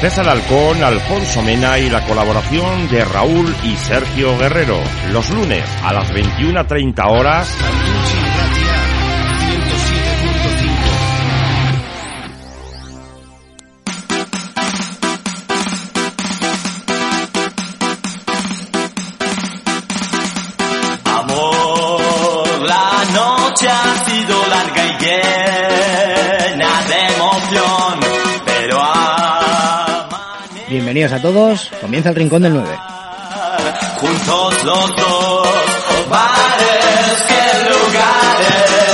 César Halcón, Alfonso Mena y la colaboración de Raúl y Sergio Guerrero. Los lunes a las 21.30 horas. Bienvenidos a todos, comienza el Rincón del 9. juntos los dos, bares que lugares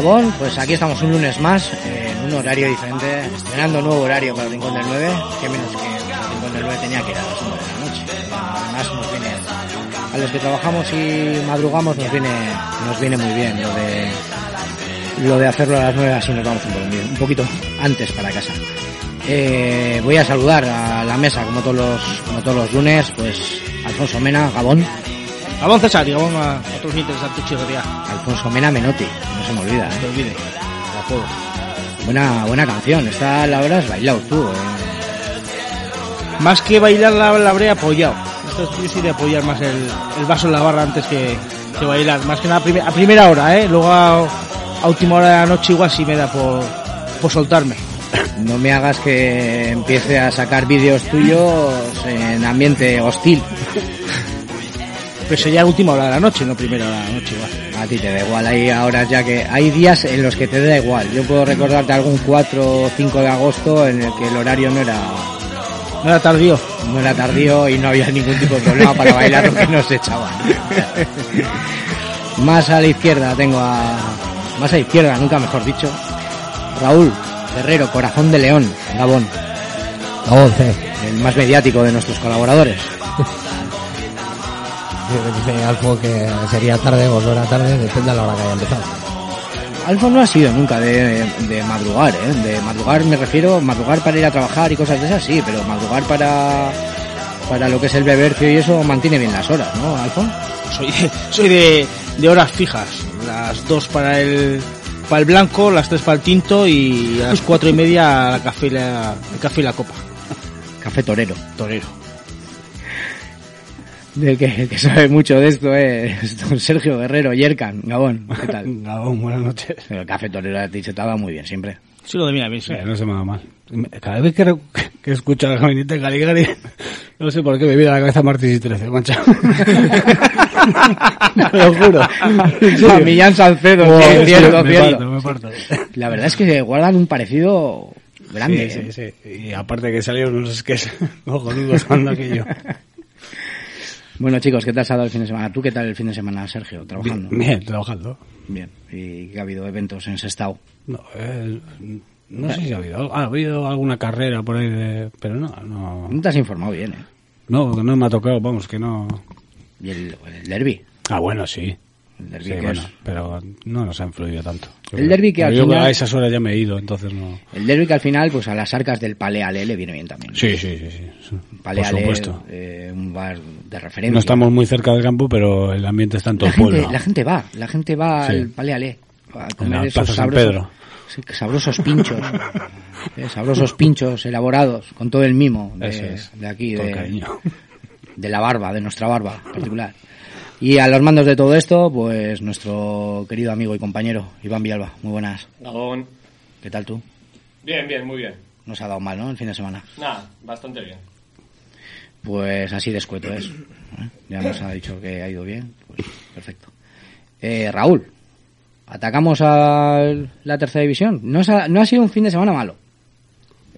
Gabón, pues aquí estamos un lunes más, en un horario diferente, estrenando nuevo horario para el Rincón del 9, que menos que el Rincón del 9 tenía que ir a las 9 de la noche. Además nos viene, a los que trabajamos y madrugamos nos viene, nos viene muy bien lo de, lo de hacerlo a las 9 así nos vamos un poquito antes para casa. Eh, voy a saludar a la mesa como todos los, como todos los lunes, pues Alfonso Mena, Gabón, César y Gabón a otros Santucci Herrería. Alfonso Mena Menotti, no se me olvida. No ¿eh? te olvides. A juego. Buena, buena canción. Esta la habrás bailado tú. ¿eh? Más que bailar la, la habré apoyado. Esto es, yo sí de apoyar más el, el vaso en la barra antes que, que bailar. Más que nada a, prime- a primera hora, ¿eh? Luego a, a última hora de la noche igual sí me da por, por soltarme. No me hagas que empiece a sacar vídeos tuyos en ambiente hostil. Pero sería última hora de la noche, no primera hora de la noche igual. A ti te da igual. Hay horas ya que hay días en los que te da igual. Yo puedo recordarte algún 4 o 5 de agosto en el que el horario no era No era tardío. no era tardío y no había ningún tipo de problema para bailar lo que nos echaban. Más a la izquierda tengo a... Más a la izquierda, nunca mejor dicho. Raúl Guerrero, Corazón de León, Gabón. Gabón. El más mediático de nuestros colaboradores. Dice Alfo que sería tarde o no era tarde, depende de la hora que haya empezado. Alfo no ha sido nunca de, de madrugar, ¿eh? De madrugar me refiero, madrugar para ir a trabajar y cosas de esas, sí, pero madrugar para para lo que es el bebercio y eso mantiene bien las horas, ¿no, Alfo? Soy de, soy de, de horas fijas. Las dos para el, para el blanco, las tres para el tinto y a las cuatro y media la café y la, el café y la copa. Café torero. Torero. Del que, el que sabe mucho de esto es don Sergio Guerrero, Yerkan, Gabón, ¿qué tal? Gabón, buenas noches. El café torero a ti se te va muy bien siempre. Sí, lo de mira bien, sí. Eh, no se me va mal. Cada vez que, re- que escucho a la gabinete de Caligari, no sé por qué me viene a la cabeza Martis y 13, mancha. Te lo juro. A Millán Salcedo, Oh, sí, sí, cierto, me cierto. parto, me parto. La verdad es que guardan un parecido grande. Sí, ¿eh? sí, sí. Y aparte que salieron unos sketches cojonudos cuando aquello. Bueno chicos, ¿qué tal se ha dado el fin de semana? ¿Tú qué tal el fin de semana, Sergio? ¿Trabajando? Bien, bien, trabajando. Bien. ¿Y qué ha habido eventos en Sestao? No, eh, no sé si ha habido, ha habido alguna carrera por ahí, de, pero no, no, No te has informado bien, ¿eh? no, no me ha tocado, vamos, que no. ¿Y el, el derby? Ah, bueno, sí. El derby Sí, que bueno, es- pero no nos ha influido tanto. El derbi que al yo final- a esas horas ya me he ido, entonces no. El derby que al final, pues a las arcas del Paleale le viene bien también. Sí, sí, sí, sí. sí, Por Paleale, supuesto. eh, un bar de referencia. No estamos muy cerca del campo, pero el ambiente está en todo la el pueblo. gente, la gente va, la gente va Sí. al Paleale a comer la esos Plaza San sabrosos, Pedro. sí, sabrosos pinchos, eh, sabrosos pinchos elaborados con todo el mimo de, es. de aquí, de, cariño. de la barba, de nuestra barba en particular. Y a los mandos de todo esto, pues nuestro querido amigo y compañero Iván Villalba. Muy buenas. Gabón. ¿Qué tal tú? Bien, bien, muy bien. No se ha dado mal, ¿no? El fin de semana. Nada, bastante bien. Pues así de escueto es. ¿eh? Ya nos ha dicho que ha ido bien. Pues perfecto. Eh, Raúl, atacamos a la tercera división. No, ha, no ha sido un fin de semana malo.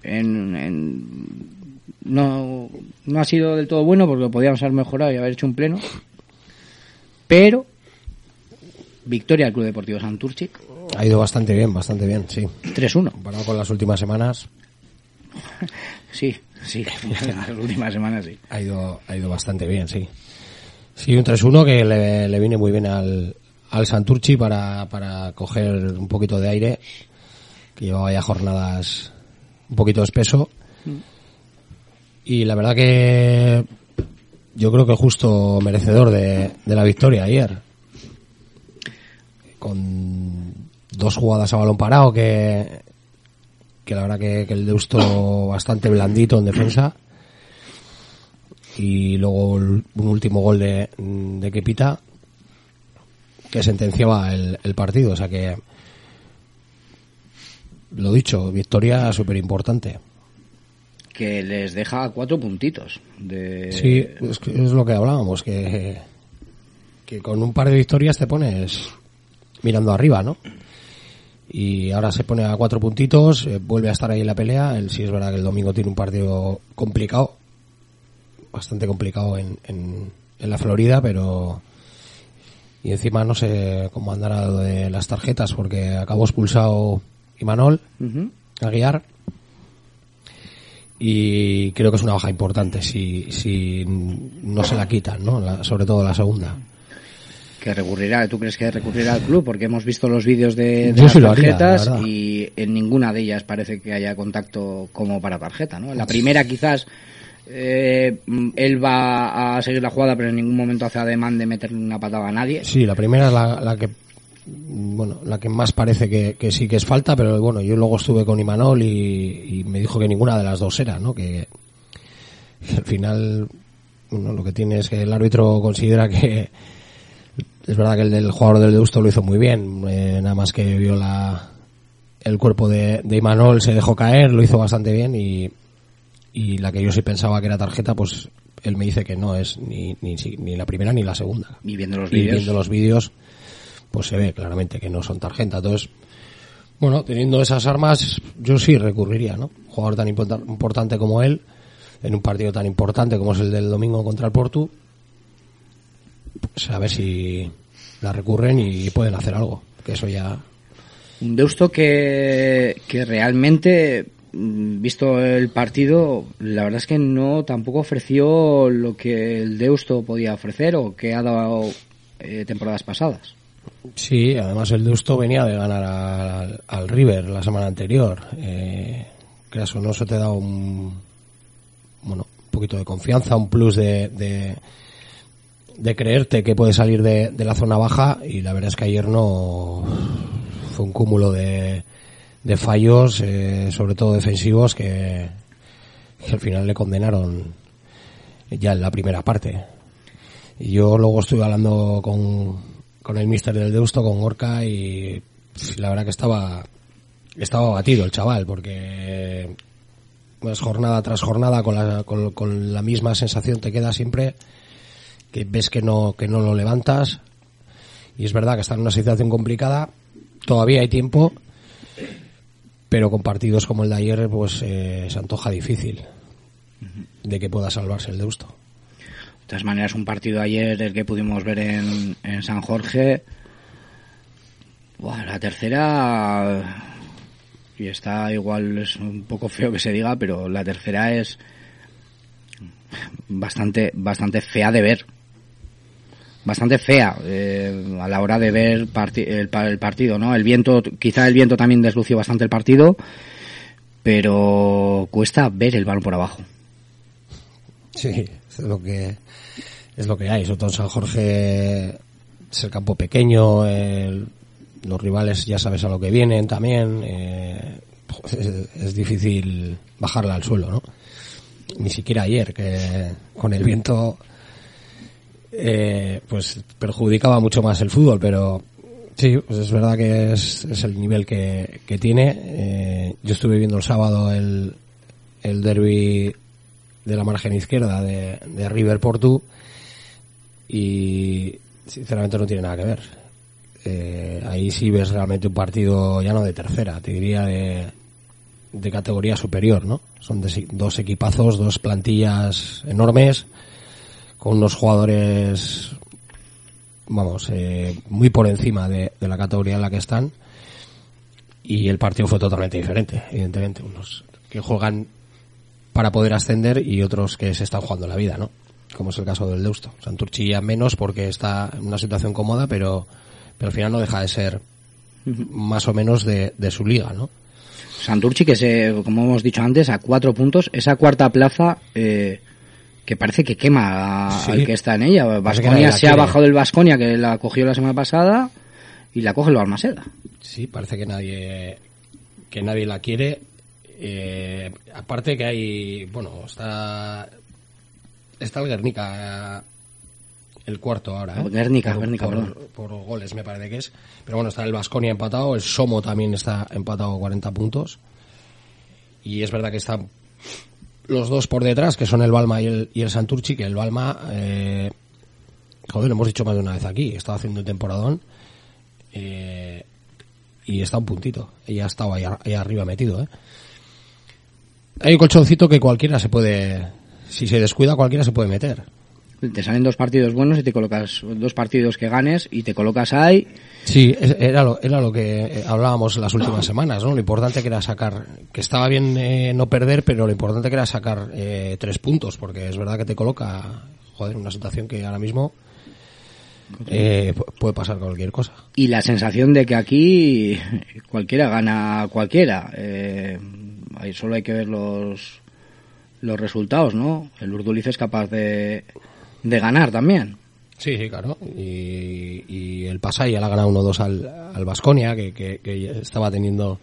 En, en, no, no ha sido del todo bueno porque podíamos haber mejorado y haber hecho un pleno. Pero victoria del Club Deportivo Santurchi. Ha ido bastante bien, bastante bien, sí. 3-1. Comparado con las últimas semanas. Sí, sí, las últimas semanas sí. Ha ido, ha ido bastante bien, sí. Sí, un 3-1 que le, le, viene muy bien al, al Santurchi para, para coger un poquito de aire, que llevaba ya jornadas un poquito espeso. Y la verdad que yo creo que justo merecedor de, la victoria ayer. Con dos jugadas a balón parado que, que la verdad que, que el Deusto bastante blandito en defensa y luego un último gol de, de Kepita que sentenciaba el, el, partido, o sea que lo dicho, victoria súper importante. Que les deja cuatro puntitos. De... Sí, es, que es lo que hablábamos, que, que con un par de victorias te pones mirando arriba, ¿no? y ahora se pone a cuatro puntitos, eh, vuelve a estar ahí en la pelea. Él sí es verdad que el domingo tiene un partido complicado, bastante complicado en, en, en la Florida, pero y encima no sé cómo andará lo de las tarjetas porque acabó expulsado Imanol uh -huh. a guiar y creo que es una baja importante si, si no se la quitan, ¿no? La, sobre todo la segunda que recurrirá, ¿tú crees que recurrirá al club? Porque hemos visto los vídeos de, de las tarjetas haría, y en ninguna de ellas parece que haya contacto como para tarjeta, ¿no? La primera quizás eh, él va a seguir la jugada pero en ningún momento hace ademán de meterle una patada a nadie. Sí, la primera es la, la que bueno, la que más parece que, que, sí que es falta, pero bueno, yo luego estuve con Imanol y, y me dijo que ninguna de las dos era, ¿no? Que, que al final, bueno, lo que tiene es que el árbitro considera que es verdad que el del jugador del Deusto lo hizo muy bien, eh, nada más que vio la, el cuerpo de, de Imanol, se dejó caer, lo hizo bastante bien y, y la que yo sí pensaba que era tarjeta, pues él me dice que no es ni, ni, ni la primera ni la segunda. Y viendo los y vídeos. viendo los vídeos, pues se ve claramente que no son tarjeta. Entonces, bueno, teniendo esas armas, yo sí recurriría, ¿no? Un jugador tan importante como él, en un partido tan importante como es el del domingo contra el Portu, pues a ver si la recurren y pueden hacer algo. Que eso ya. Un Deusto que, que realmente, visto el partido, la verdad es que no tampoco ofreció lo que el Deusto podía ofrecer o que ha dado eh, temporadas pasadas. Sí, además el Deusto venía de ganar al, al River la semana anterior. Eh, creas o no, se te da un, bueno, un poquito de confianza, un plus de, de, creerte que puede salir de, de, la zona baja y la verdad es que ayer no fue un cúmulo de, de fallos, eh, sobre todo defensivos, que, que al final le condenaron ya en la primera parte. Y yo luego estuve hablando con, con el mister del Deusto, con Gorka, y la verdad que estaba, estaba batido el chaval, porque pues jornada tras jornada con la, con, con la misma sensación te queda siempre que ves que no, que no lo levantas, y es verdad que está en una situación complicada, todavía hay tiempo, pero con partidos como el de ayer, pues eh, se antoja difícil de que pueda salvarse el Deusto. Todas maneras, un partido ayer, el que pudimos ver en, en San Jorge, la tercera, y está igual, es un poco feo que se diga, pero la tercera es bastante, bastante fea de ver. Bastante fea eh, a la hora de ver parti el, el, partido, ¿no? El viento, quizá el viento también deslució bastante el partido, pero cuesta ver el balón por abajo. Sí, es lo que es lo que hay. Sobre todo en San Jorge es el campo pequeño, los rivales ya sabes a lo que vienen también. Eh, es, es, difícil bajarla al suelo, ¿no? Ni siquiera ayer, que con el viento eh, pues perjudicaba mucho más el fútbol, pero sí, pues es verdad que es, es el nivel que, que tiene. Eh, yo estuve viendo el sábado el, el derby de la margen izquierda de, de River Portu y sinceramente no tiene nada que ver. eh, ahí sí ves realmente un partido ya no de tercera, te diría de, de categoría superior, ¿no? Son de- dos equipazos, dos plantillas enormes, con unos jugadores, vamos, eh, muy por encima de, de la categoría en la que están. Y el partido fue totalmente diferente, evidentemente. Unos que juegan para poder ascender y otros que se están jugando la vida, ¿no? Como es el caso del Deusto. Santurchi ya menos porque está en una situación cómoda, pero, pero al final no deja de ser más o menos de, de su liga, ¿no? Santurchi, que se, como hemos dicho antes, a cuatro puntos, esa cuarta plaza eh, que parece que quema a- Sí. al que está en ella. Vasconia se ha bajado del Vasconia, que la cogió la semana pasada, y la coge el Balmaseda. Sí, parece que nadie que nadie la quiere. Eh, aparte que hay, bueno, está está el Guernica el cuarto ahora, ¿eh? Guernica, por, Guernica, por- perdón. por goles me parece que es. Pero bueno, está el Vasconia empatado, el Somo también está empatado 40 puntos. Y es verdad que están los dos por detrás, que son el Balma y el, y el Santurchi, que el Balma, eh, joder, lo hemos dicho más de una vez aquí, está haciendo un temporadón. Eh, y está un puntito. Y ha estado ahí, ahí arriba metido, ¿eh? Hay un colchoncito que cualquiera se puede, si se descuida, cualquiera se puede meter. Te salen dos partidos buenos y te colocas dos partidos que ganes y te colocas ahí. Sí, era lo, era lo que eh, hablábamos las últimas semanas, ¿no? Lo importante que era sacar, que estaba bien eh, no perder, pero lo importante que era sacar eh, tres puntos, porque es verdad que te coloca, joder, en una situación que ahora mismo eh, pu- puede pasar cualquier cosa. Y la sensación de que aquí cualquiera gana a cualquiera. Eh, ahí solo hay que ver los, los resultados, ¿no? El Urduliz es capaz de, de ganar también. Sí, sí, claro. Y, y el Pasay ya le ha ganado 1-2 al, al Basconia, que, que, que estaba teniendo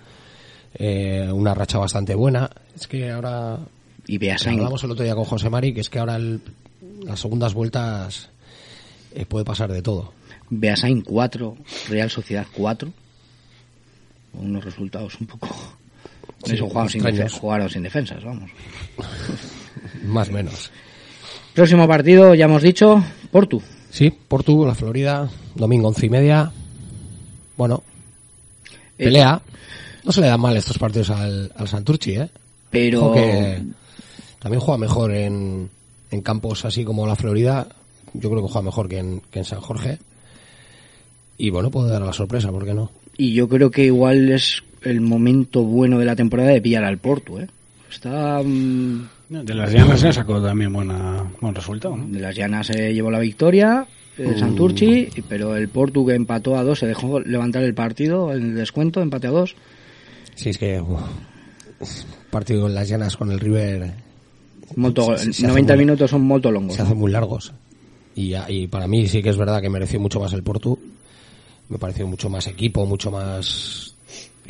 eh, una racha bastante buena. Es que ahora Y Beasain, hablamos el otro día con José Mari, que es que ahora el- las segundas vueltas eh, puede pasar de todo. Beasain 4, Real Sociedad 4. Unos resultados un poco... Sí, Eso, jugaron sin, jugaron sin defensas, vamos. Más o menos. Próximo partido, ya hemos dicho, Portu. Sí, Portu, la Florida, domingo once y media. Bueno, Eh, pelea. No se le dan mal estos partidos al, al Santurchi, ¿eh? Pero también juega mejor en, en campos así como la Florida. Yo creo que juega mejor que en, que en San Jorge. Y bueno, puede dar la sorpresa, ¿por qué no? Y yo creo que igual es el momento bueno de la temporada de pillar al Porto, ¿eh? Está... mm, De las llamas se sacó también buena, buen resultado, ¿no? de las llanas se llevó la victoria, el Santurchi, pero el Porto que empató a dos se dejó levantar el partido, el descuento, empate a dos. Sí, es que uf, partido en las llanas con el River Molto, Se- se hace 90 muy- minutos son molto longos. se hacen muy largos. Y, y para mí sí que es verdad que mereció mucho más el Portu. Me pareció mucho más equipo, mucho más...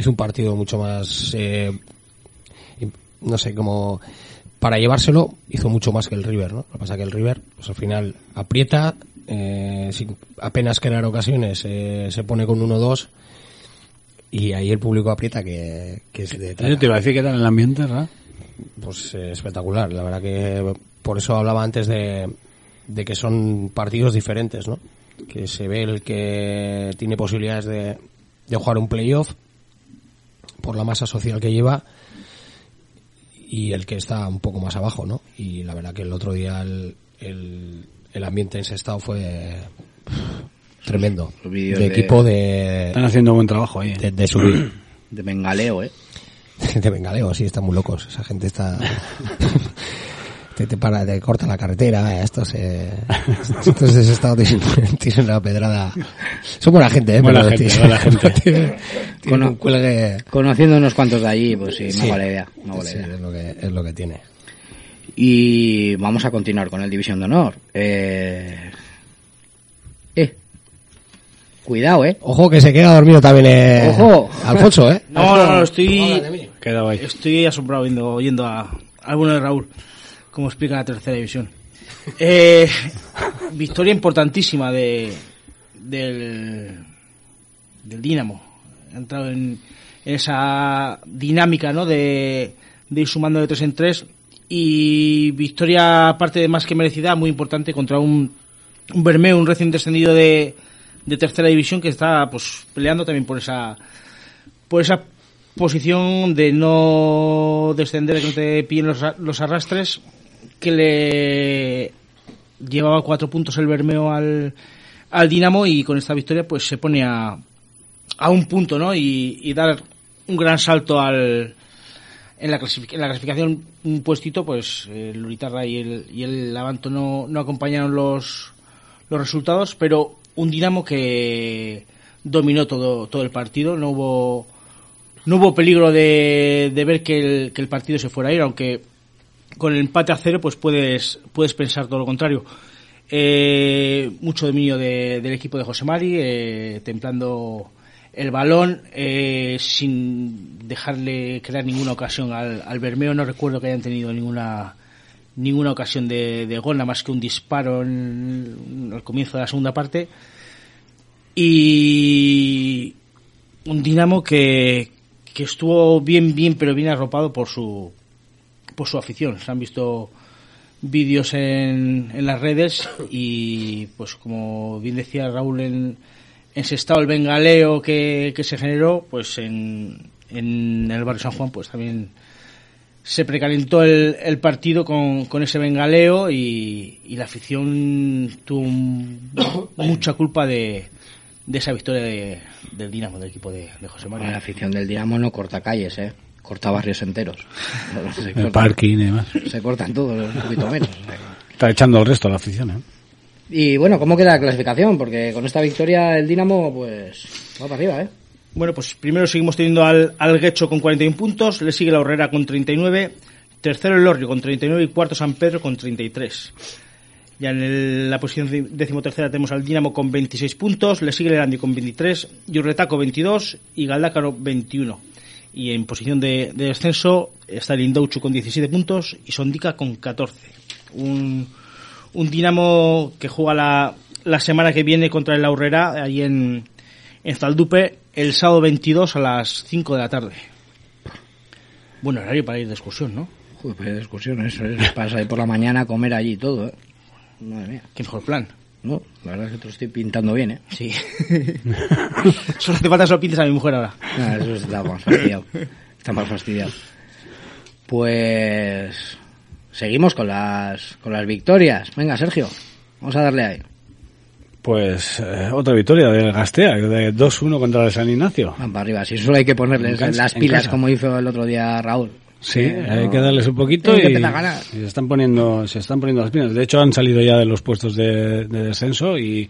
Es un partido mucho más... eh, no sé, como... Para llevárselo hizo mucho más que el River, ¿no? Lo que pasa que el River, pues al final aprieta, eh, sin apenas crear ocasiones, eh, se pone con 1-2 y ahí el público aprieta que, que es de Yo te iba a decir qué tal el ambiente, ¿verdad? pues eh, espectacular. La verdad que por eso hablaba antes de, de que son partidos diferentes, ¿no? Que se ve el que tiene posibilidades de, de jugar un playoff por la masa social que lleva y el que está un poco más abajo, ¿no? Y la verdad que el otro día el, el, el ambiente en ese estado fue pff, tremendo. De de- equipo de, Están haciendo buen trabajo ahí. ¿eh? de, de subir. De bengaleo, ¿eh? de bengaleo, sí, están muy locos. Esa gente está. te, te para, te corta la carretera. Eh, estos de ese estado tienen una pedrada. Son buena gente, ¿eh? Buena pero gente, buena un cuelgue. Conociendo unos cuantos de allí, pues sí, Sí. no vale idea. No vale Sí, idea. es, lo que, es lo que tiene. Y vamos a continuar con el División de Honor. Eh... eh. Cuidado, ¿eh? Ojo que se queda dormido también, eh, Ojo. Alfonso, ¿eh? No, no, no, estoy, Quedado ahí. estoy asombrado viendo, oyendo a, al bueno de Raúl, como explica la tercera división. Eh, victoria importantísima de, del, del Dinamo. Ha entrado en, esa dinámica, ¿no? De, ir sumando de tres en tres. Y victoria, aparte de más que merecida, muy importante contra un, un Bermeo, un recién descendido de, de tercera división que está pues peleando también por esa por esa posición de no descender, de que no te pillen los, los arrastres, que le llevaba cuatro puntos el Bermeo al, al Dinamo y con esta victoria pues se pone a, un punto, ¿no? Y, dar un gran salto al en la, en la clasificación un puestito pues el Uritarra y el, y el Levanto no, no acompañaron los los resultados pero un Dinamo que dominó todo todo el partido no hubo no hubo peligro de, de ver que el, que el partido se fuera a ir aunque con el empate a cero pues puedes puedes pensar todo lo contrario. Eh, mucho dominio de- del equipo de José Mari eh, templando el balón eh, sin dejarle crear ninguna ocasión al, al Bermeo. No recuerdo que hayan tenido ninguna ninguna ocasión de, de gol nada más que un disparo en- al comienzo de la segunda parte. Y un Dinamo que, que estuvo bien bien pero bien arropado por su por su afición se han visto vídeos en, en las redes y pues como bien decía Raúl en, en Sestao el bengaleo que, que se generó pues en, en el barrio San Juan pues también se precalentó el, el partido con, con ese bengaleo y, y la afición tuvo mucha culpa de, de esa victoria de- del Dinamo, del equipo de, de José María. la afición del Dinamo no corta calles, ¿eh? Corta barrios enteros. Se El cortan- parking y demás. Se cortan todos, un poquito menos. Está echando el resto a la afición, ¿eh? Y bueno, ¿cómo queda la clasificación? Porque con esta victoria el Dinamo, pues, va para arriba, ¿eh? Bueno, pues primero seguimos teniendo al, al Guecho con 41 puntos, le sigue la Horrera con 39, tercero el Lorrio con 39 y cuarto San Pedro con 33. Ya en el- la posición de- decimotercera tenemos al Dinamo con 26 puntos, le sigue el Erandi con 23, Yurretaco 22 y Galdácaro 21. Y en posición de, de descenso está el Indouchu con 17 puntos y Sondica con 14. Un, un Dinamo que juega la, la semana que viene contra el Aurrera ahí en, en Zaldupe el sábado 22 a las 5 de la tarde. Buen horario para ir de excursión, ¿no? Joder, pues de excursión, eso es. Para salir por la mañana a comer allí todo, ¿eh? Madre mía. Qué mejor plan. No, la verdad es que te lo estoy pintando bien, ¿eh? Sí. Solo hace falta que se lo pintes a mi mujer ahora. Ah, eso está más fastidiado. Está más fastidiado. Pues seguimos con las con las victorias. Venga, Sergio, vamos a darle ahí. Pues eh, otra victoria del Gastea, de 2-1 contra el San Ignacio. Van para arriba. Si solo hay que ponerles las pilas como hizo el otro día Raúl. Sí, Eh, hay no. que darles un poquito y, se están poniendo se están poniendo las pilas. De hecho han salido ya de los puestos de, de descenso y,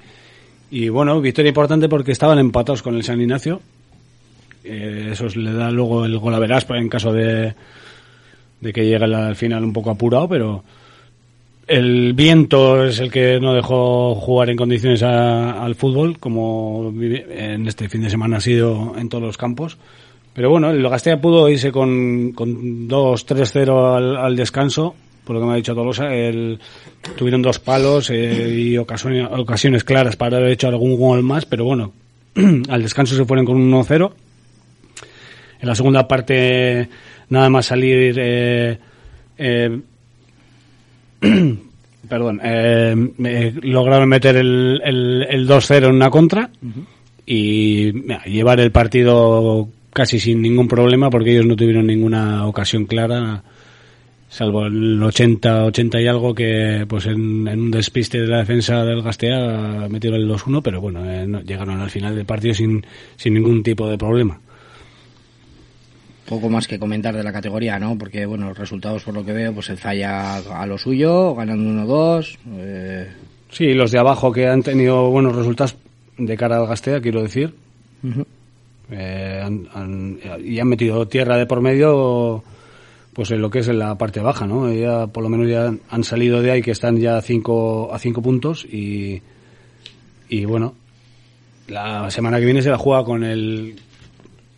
y bueno, victoria importante porque estaban empatados con el San Ignacio. Eh, eso le da luego el gol a verás en caso de, de que llegue al final un poco apurado, pero el viento es el que no dejó jugar en condiciones a- al fútbol, como en este fin de semana ha sido en todos los campos. Pero bueno, el Gastea pudo irse con, con 2-3-0 al, al descanso, por lo que me ha dicho Tolosa. El, tuvieron dos palos eh, y ocasiones, ocasiones claras para haber hecho algún gol más, pero bueno, al descanso se fueron con un 1-0. En la segunda parte, nada más salir, eh, eh, perdón, eh, lograron meter el, el, el 2-0 en una contra y mira, llevar el partido casi sin ningún problema porque ellos no tuvieron ninguna ocasión clara salvo el 80 80 y algo que pues en, en un despiste de la defensa del Gastea metieron el 2-1 pero bueno eh, no- llegaron al final del partido sin, sin ningún tipo de problema Poco más que comentar de la categoría, ¿no? Porque, bueno, los resultados, por lo que veo, pues el falla a lo suyo, ganando 1-2. Eh, Sí, los de abajo que han tenido buenos resultados de cara al Gastea, quiero decir. Eh, han- y han metido tierra de por medio pues en lo que es en la parte baja, ¿no? Ya por lo menos ya han salido de ahí que están ya a cinco, a cinco puntos y, y bueno, la semana que viene se la juega con el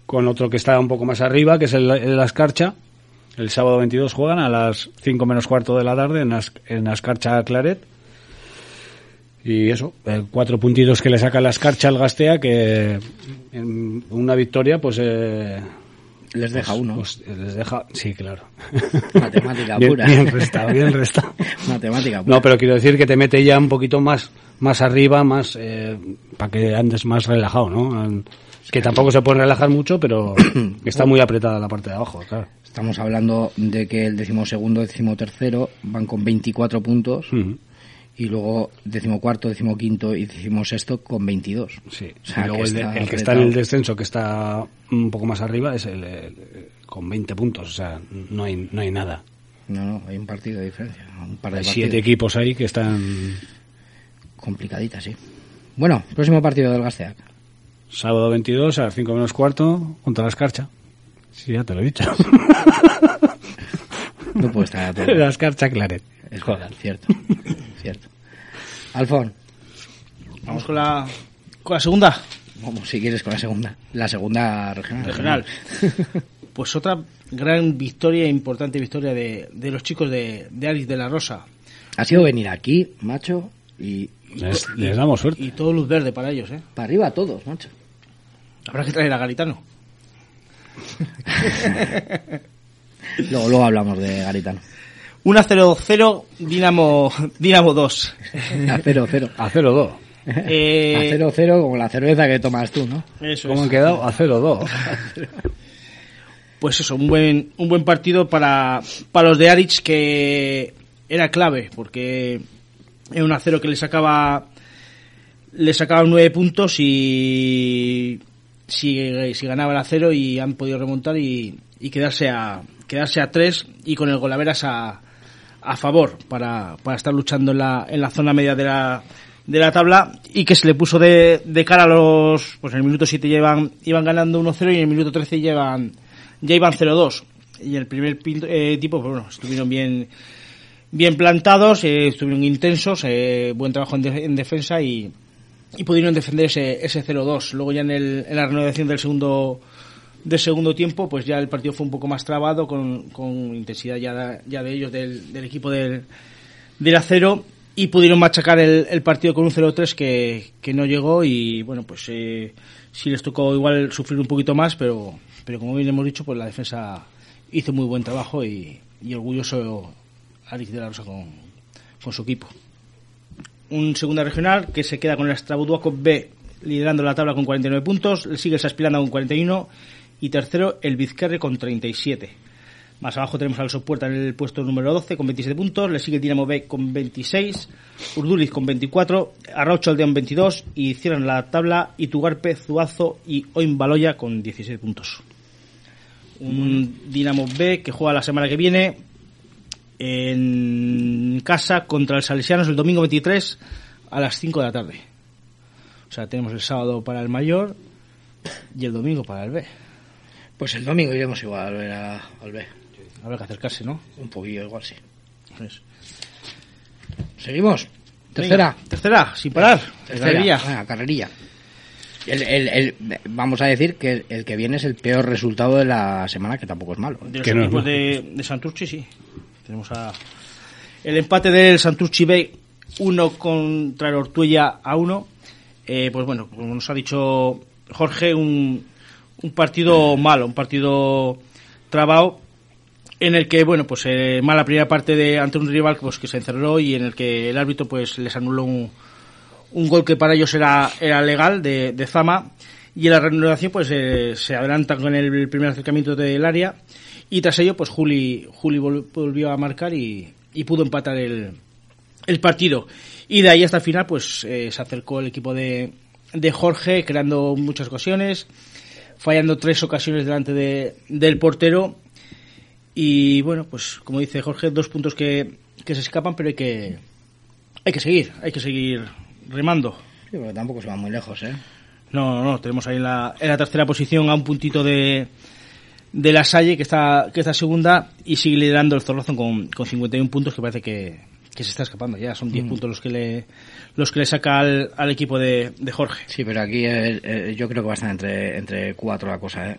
con otro que está un poco más arriba, que es el, el Ascarcha. El sábado 22 juegan a las 5 menos cuarto de la tarde en, As- en Claret. Y eso, eh, cuatro puntitos que le saca la escarcha al Gastea, que en una victoria, pues eh, Les deja uno. Pues, les deja, sí, claro. Matemática bien, pura. Bien restado, bien restado. Matemática pura. No, pero quiero decir que te mete ya un poquito más, más arriba, más, eh, para que andes más relajado, ¿no? Que tampoco se puede relajar mucho, pero está muy apretada la parte de abajo, claro. Estamos hablando de que el decimosegundo, decimotercero van con 24 puntos. Y luego decimocuarto, decimoquinto y decimosexto con 22. Sí. O sea, y luego que el, de- el que está en el descenso, que está un poco más arriba, es el, el- con 20 puntos. O sea, no hay, no hay nada. No, no, hay un partido de diferencia. Un par de Hay partidos. siete equipos ahí que están Complicadita, sí. Bueno, próximo partido del Gasteac. sábado 22 a las 5 menos cuarto contra la Escarcha. Sí, ya te lo he dicho. No puede estar la Escarcha Claret. Es verdad, cierto. cierto. Alfon, Vamos con la, con la segunda. vamos, si quieres con la segunda. La segunda regional. Regional. Pues otra gran victoria, importante victoria de, de los chicos de, de Alice de la Rosa. Ha sido venir aquí, macho, y, y Les, les damos suerte. Y todo luz verde para ellos, ¿eh? para arriba todos, macho. Habrá que traer a Garitano. Luego, luego hablamos de Garitano. 1-0-0, Dinamo, Dinamo 2. A cero, cero. A 0-2. Eh, A cero, cero, como la cerveza que tomas tú, ¿no? Eso ¿Cómo es. han quedado? A 0-2. Pues eso, un buen, un buen partido para, para los de Arich que era clave, porque era un acero que le sacaba le sacaban nueve puntos y si, si ganaba el acero y han podido remontar y, y quedarse a quedarse a tres y con el golaveras a, a favor para, para estar luchando en la, en la zona media de la, de la tabla y que se le puso de, de cara a los pues en el minuto 7 llevan iban ganando 1-0 y en el minuto 13 llevan ya iban 0-2 y el primer eh, tipo pues bueno estuvieron bien bien plantados eh, estuvieron intensos eh, buen trabajo en, de- en defensa y, y pudieron defender ese, ese 0-2 luego ya en, el, en la renovación del segundo del segundo tiempo pues ya el partido fue un poco más trabado con, con intensidad ya, ya de ellos del, del equipo del, del acero y pudieron machacar el, partido con un 0-3 que, que no llegó y bueno pues eh, sí les tocó igual sufrir un poquito más pero pero como bien hemos dicho pues la defensa hizo muy buen trabajo y, y orgulloso Alex de la Rosa con, con su equipo. Un segunda regional que se queda con el Strabuduaco B liderando la tabla con 49 puntos, le sigue Saspilanda con 41 y tercero el Vizcarre con 37. Más abajo tenemos al Sopuerta en el puesto número 12 con 27 puntos, le sigue el Dinamo B con 26, Urduliz con 24, Arraucho Aldeón 22 y cierran la tabla Itugarpe, Zuazo y Oimbaloya con 16 puntos. Un Dinamo B que juega la semana que viene en casa contra el Salesianos el domingo 23 a las 5 de la tarde. O sea, tenemos el sábado para el mayor y el domingo para el B. Pues el domingo iremos igual a ver a- al B. Habrá que acercarse, ¿no? Un poquillo igual, sí. Pues, Seguimos. Tercera. venga, tercera, sin parar. Tercera. Venga, carrerilla. El, el- el- vamos a decir que el, que viene es el peor resultado de la semana, que tampoco es malo. ¿eh? De los Que no es equipos de, de Santurchi, sí. Tenemos a el empate del Santurchi B 1 contra el Ortuella a 1. Eh, pues bueno, como nos ha dicho Jorge, un, un partido malo, un partido trabado en el que, bueno, pues eh, mala primera parte de ante un rival pues, que se encerró y en el que el árbitro pues les anuló un, un gol que para ellos era, era legal de, de Zama. Y en la renovación pues eh, se adelantan con el primer acercamiento del área y tras ello pues Juli, Juli vol- volvió a marcar y, y pudo empatar el, el partido. Y de ahí hasta el final pues eh, se acercó el equipo de, de Jorge creando muchas ocasiones fallando tres ocasiones delante de, del portero y bueno pues como dice Jorge dos puntos que, que se escapan pero hay que hay que seguir hay que seguir remando Sí, porque tampoco se va muy lejos, ¿eh? no, no, no, tenemos ahí en la, en la tercera posición a un puntito de, de la Salle, que está, que está segunda, y sigue liderando el Zorrozo con, con 51 puntos, que parece que, que se está escapando ya. Son 10 puntos los que le, los que le saca al, al equipo de, de Jorge. Sí, pero aquí eh, eh, yo creo que va a estar entre, entre cuatro la cosa, ¿eh?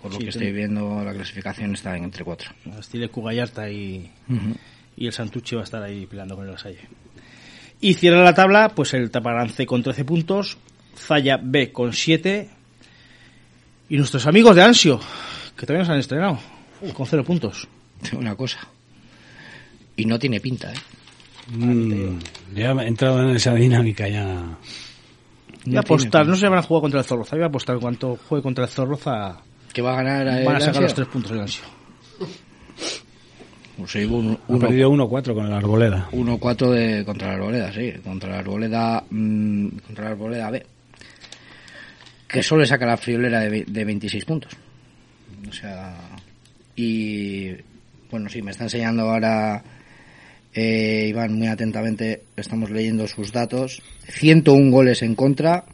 Por lo Sí, que estoy viendo, la clasificación está en entre cuatro. Stile Cugallarta y, y el Santucci va a estar ahí peleando con el Salle. Y cierra la tabla, pues el Taparance con 13 puntos, Zaya B con 7 y nuestros amigos de Ansio, Que todavía no se han estrenado. Con cero puntos. Una cosa. Y no tiene pinta, ¿eh? Mm, ya he entrado en esa dinámica ya. Voy a apostar, no si van a jugar contra el Zorroza. Voy a apostar en cuanto juegue contra el Zorroza. Que va a ganar el Van a sacar los tres puntos el Ansio. Pues sí, un- Ha uno- perdido 1-4 con el Arboleda. 1-4 de contra la Arboleda, sí, contra la Arboleda, mm, contra la Arboleda B. Que solo le saca la friolera de, de 26 puntos. O sea, y bueno, sí, me está enseñando ahora eh, Iván muy atentamente, estamos leyendo sus datos. 101 goles en contra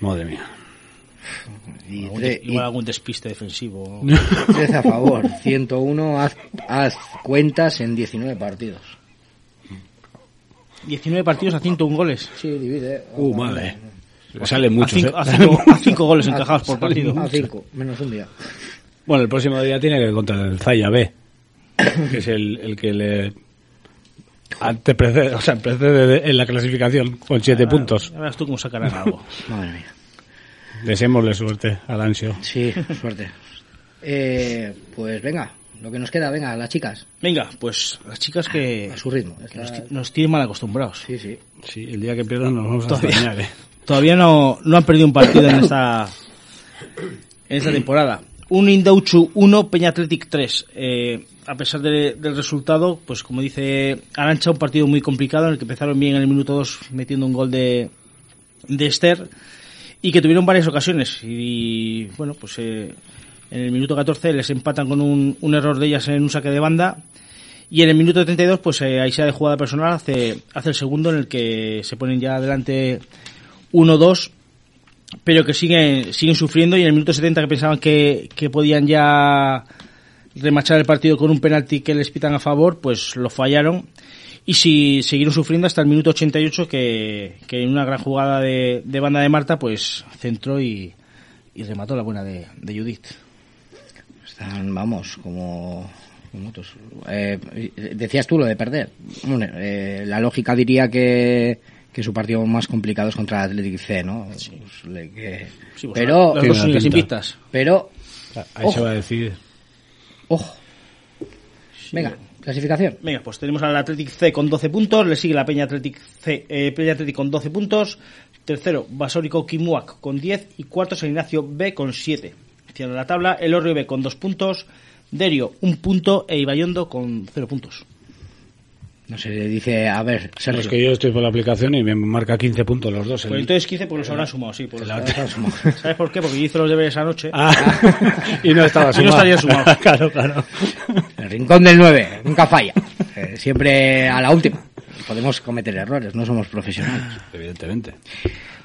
Madre mía. y, Algún- tre- Igual y algún despiste defensivo. 13 a favor. 101, haz, haz cuentas en 19 partidos. 19 partidos a 101 goles. Sí, divide. Uh, madre. Le salen muchos, a, cinco, ¿eh? goles encajados por partido. A 5, menos un día. Bueno, el próximo día tiene que contra el Zaya B, que es el, el que le ante precede, o sea, precede de- en la clasificación con siete puntos. Ya verás tú cómo sacarán algo. Madre mía. Deseémosle suerte al Ansio. Sí, suerte. Eh, pues venga, lo que nos queda, venga, las chicas, Venga, pues las chicas que, a su ritmo. que Está- nos, nos tienen mal acostumbrados. Sí, sí. Sí, el día que pierdan nos vamos a Todavía. extrañar, ¿eh? Todavía no, no han perdido un partido en esta, en esta temporada. Un Indauchu 1, Peña Athletic 3. Eh, a pesar de- del resultado, pues como dice Arancha, un partido muy complicado en el que empezaron bien en el minuto 2 metiendo un gol de, de Esther y que tuvieron varias ocasiones. Y bueno, pues eh, en el minuto 14 les empatan con un, un error de ellas en un saque de banda. Y en el minuto 32, pues eh, Aisha de jugada personal hace, hace el segundo en el que se ponen ya adelante 1-2, pero que siguen, siguen sufriendo y en el minuto 70 que pensaban que, que podían ya remachar el partido con un penalti que les pitan a favor, pues lo fallaron y si siguieron sufriendo hasta el minuto 88 que, que en una gran jugada de, de banda de Marta pues centró y, y remató la buena de, de Judith. Están, vamos, como... Eh, decías tú lo de perder. Eh, la lógica diría que, que su partido más complicado es contra el Athletic C, ¿no? Pues le- que- Sí, pues, pero, las dos únicas invictas. pero, Ahí se va a decir. ojo. Venga, clasificación. Venga, pues tenemos al Athletic C con 12 puntos, le sigue la Peña Athletic C, eh, Peña Athletic con 12 puntos, tercero Basórico Kimuac con 10 y cuarto San Ignacio B con 7. Cierra la tabla, el Orrio B con 2 puntos, Derio un punto e Ibayondo con 0 puntos. No sé, dice, a ver, Sergio. Es que yo estoy por la aplicación y me marca 15 puntos los dos. el- Pues entonces 15 pues los habrán sumado, sí. Pues los la- habrán sumado. ¿Sabes por qué? Porque yo hice los deberes anoche. Ah, y no estaba Y no sumado. estaría sumado. claro, claro. El rincón del 9, nunca falla. Eh, siempre a la última. Podemos cometer errores, no somos profesionales. Evidentemente.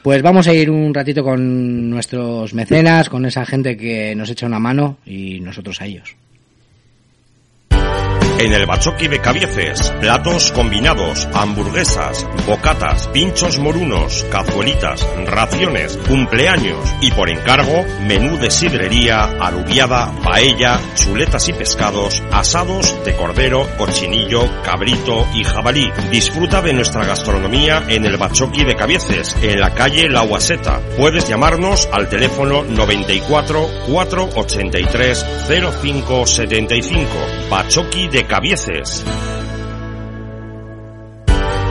Pues vamos a ir un ratito con nuestros mecenas, con esa gente que nos echa una mano y nosotros a ellos. En el Bachoqui de Cabieces, platos combinados, hamburguesas, bocatas, pinchos morunos, cazuelitas, raciones, cumpleaños y por encargo, menú de sidrería, alubiada, paella, chuletas y pescados, asados de cordero, cochinillo, cabrito y jabalí. Disfruta de nuestra gastronomía en el Bachoqui de Cabieces, en la calle La Huaseta. Puedes llamarnos al teléfono 94 483 0575. Bachoqui de Cabieces.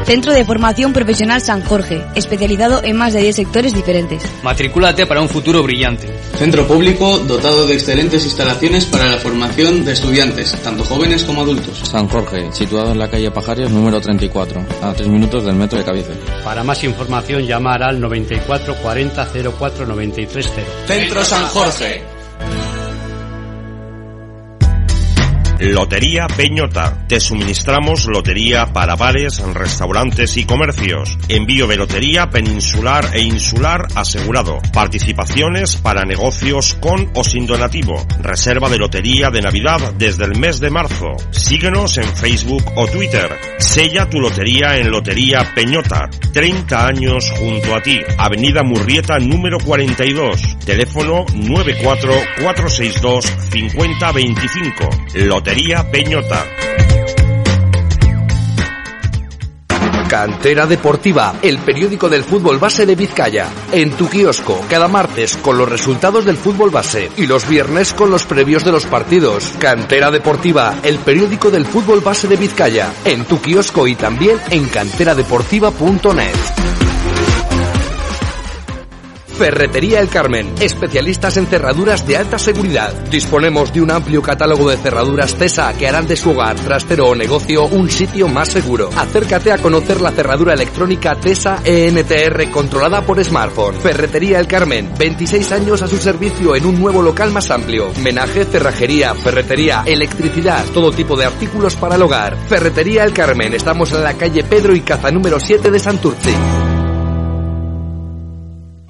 Centro de Formación Profesional San Jorge, especializado en más de 10 sectores diferentes. Matricúlate para un futuro brillante. Centro público dotado de excelentes instalaciones para la formación de estudiantes, tanto jóvenes como adultos. San Jorge, situado en la calle Pajares número 34, a 3 minutos del metro de Cabieces. Para más información llamar al 94 40 04 93 0. Centro San Jorge. Lotería Peñota. Te suministramos lotería para bares, restaurantes y comercios. Envío de lotería peninsular e insular asegurado. Participaciones para negocios con o sin donativo. Reserva de lotería de Navidad desde el mes de marzo. Síguenos en Facebook o Twitter. Sella tu lotería en Lotería Peñota. 30 años junto a ti. Avenida Murrieta número 42. Teléfono 94462 5025. Lotería Peñota. Cantera Deportiva, el periódico del fútbol base de Vizcaya. En tu kiosco, cada martes con los resultados del fútbol base y los viernes con los previos de los partidos. Cantera Deportiva, el periódico del fútbol base de Vizcaya. En tu kiosco y también en canteradeportiva.net. Ferretería El Carmen, especialistas en cerraduras de alta seguridad. Disponemos de un amplio catálogo de cerraduras CESA que harán de su hogar, trastero o negocio un sitio más seguro. Acércate a conocer la cerradura electrónica TESA ENTR controlada por smartphone. Ferretería El Carmen, 26 años a su servicio en un nuevo local más amplio. Menaje, cerrajería, ferretería, electricidad, todo tipo de artículos para el hogar. Ferretería El Carmen, estamos en la calle Pedro y Caza número 7 de Santurce.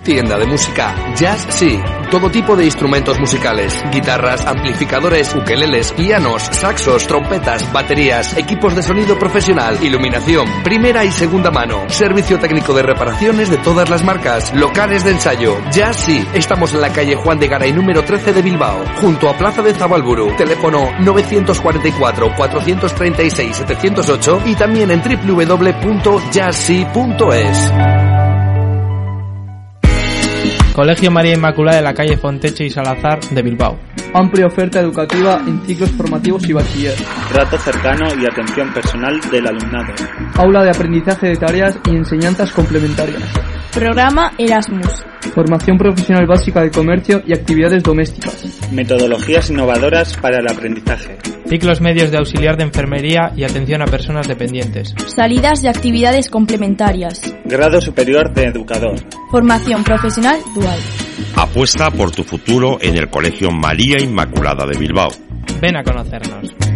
Tienda de música Jazz Sí. Todo tipo de instrumentos musicales, guitarras, amplificadores, ukeleles, pianos, saxos, trompetas, baterías, equipos de sonido profesional, iluminación, primera y segunda mano, servicio técnico de reparaciones de todas las marcas, locales de ensayo. Jazz Sí. Estamos en la calle Juan de Garay número 13 de Bilbao, junto a Plaza de Zabalburu. Teléfono 944 436 708 y también en www.jazzsi.es. Colegio María Inmaculada de la calle Fonteche y Salazar de Bilbao. Amplia oferta educativa en ciclos formativos y bachiller. Trato cercano y atención personal del alumnado. Aula de aprendizaje de tareas y enseñanzas complementarias. Programa Erasmus. Formación profesional básica de comercio y actividades domésticas. Metodologías innovadoras para el aprendizaje. Ciclos medios de auxiliar de enfermería y atención a personas dependientes. Salidas de actividades complementarias. Grado superior de educador. Formación profesional dual. Apuesta por tu futuro en el Colegio María Inmaculada de Bilbao. Ven a conocernos.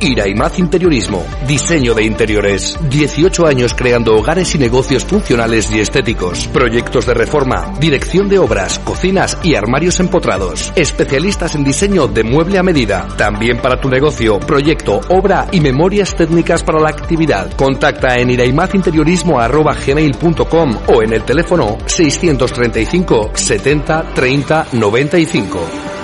Iraimaz Interiorismo, diseño de interiores. 18 años creando hogares y negocios funcionales y estéticos. Proyectos de reforma, dirección de obras, cocinas y armarios empotrados. Especialistas en diseño de mueble a medida. También para tu negocio, proyecto, obra y memorias técnicas para la actividad. Contacta en iraimazinteriorismo.gmail.com o en el teléfono 635 70 30 95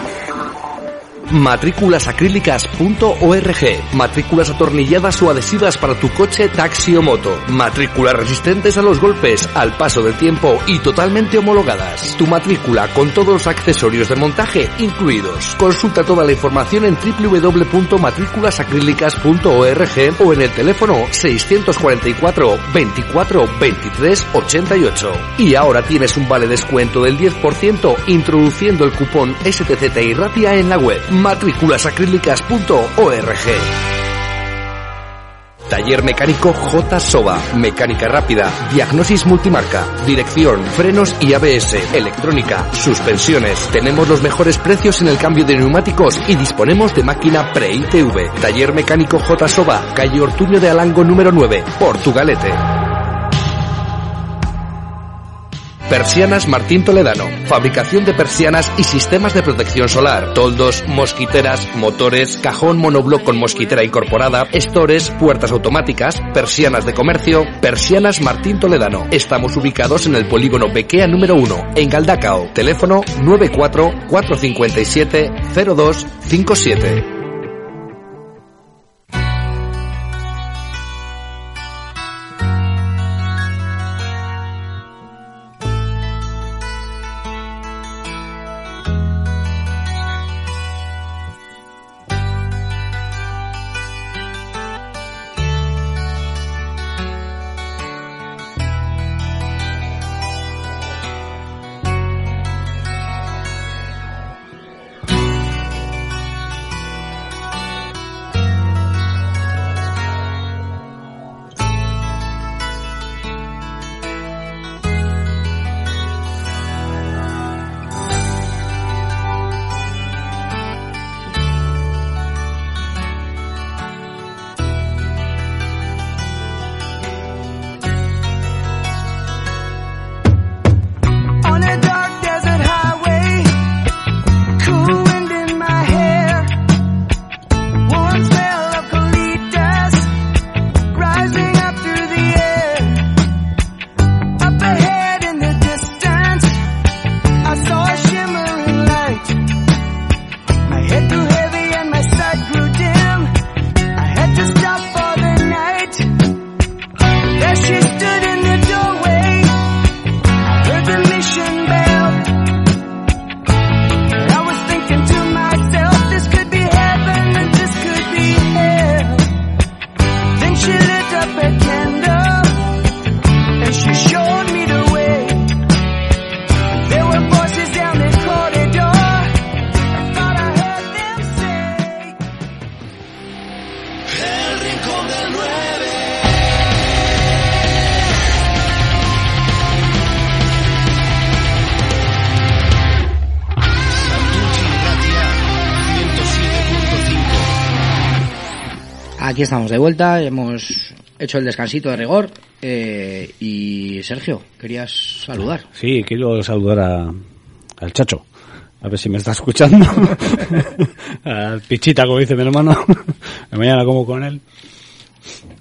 matrículasacrílicas.org. Matrículas atornilladas o adhesivas para tu coche, taxi o moto. Matrículas resistentes a los golpes, al paso del tiempo y totalmente homologadas. Tu matrícula con todos los accesorios de montaje incluidos. Consulta toda la información en www.matrículasacrílicas.org o en el teléfono 644 24 23 88. Y ahora tienes un vale descuento del 10% introduciendo el cupón STZ y Ratia en la web matrículasacrílicas.org. Taller mecánico J. Soba, mecánica rápida, diagnosis multimarca, dirección, frenos y ABS, electrónica, suspensiones. Tenemos los mejores precios en el cambio de neumáticos y disponemos de máquina Pre-ITV. Taller mecánico J. Soba, calle Ortuño de Alango número 9, Portugalete. Persianas Martín Toledano. Fabricación de persianas y sistemas de protección solar. Toldos, mosquiteras, motores, cajón monobloc con mosquitera incorporada, estores, puertas automáticas, persianas de comercio. Persianas Martín Toledano. Estamos ubicados en el polígono Bequea número 1, en Galdacao. Teléfono 94 457 0257. Aquí estamos de vuelta, hemos hecho el descansito de rigor. eh, y Sergio, querías saludar. Sí, quiero saludar a, al Chacho. A ver si me está escuchando. Al Pichita, como dice mi hermano. De mañana como con él.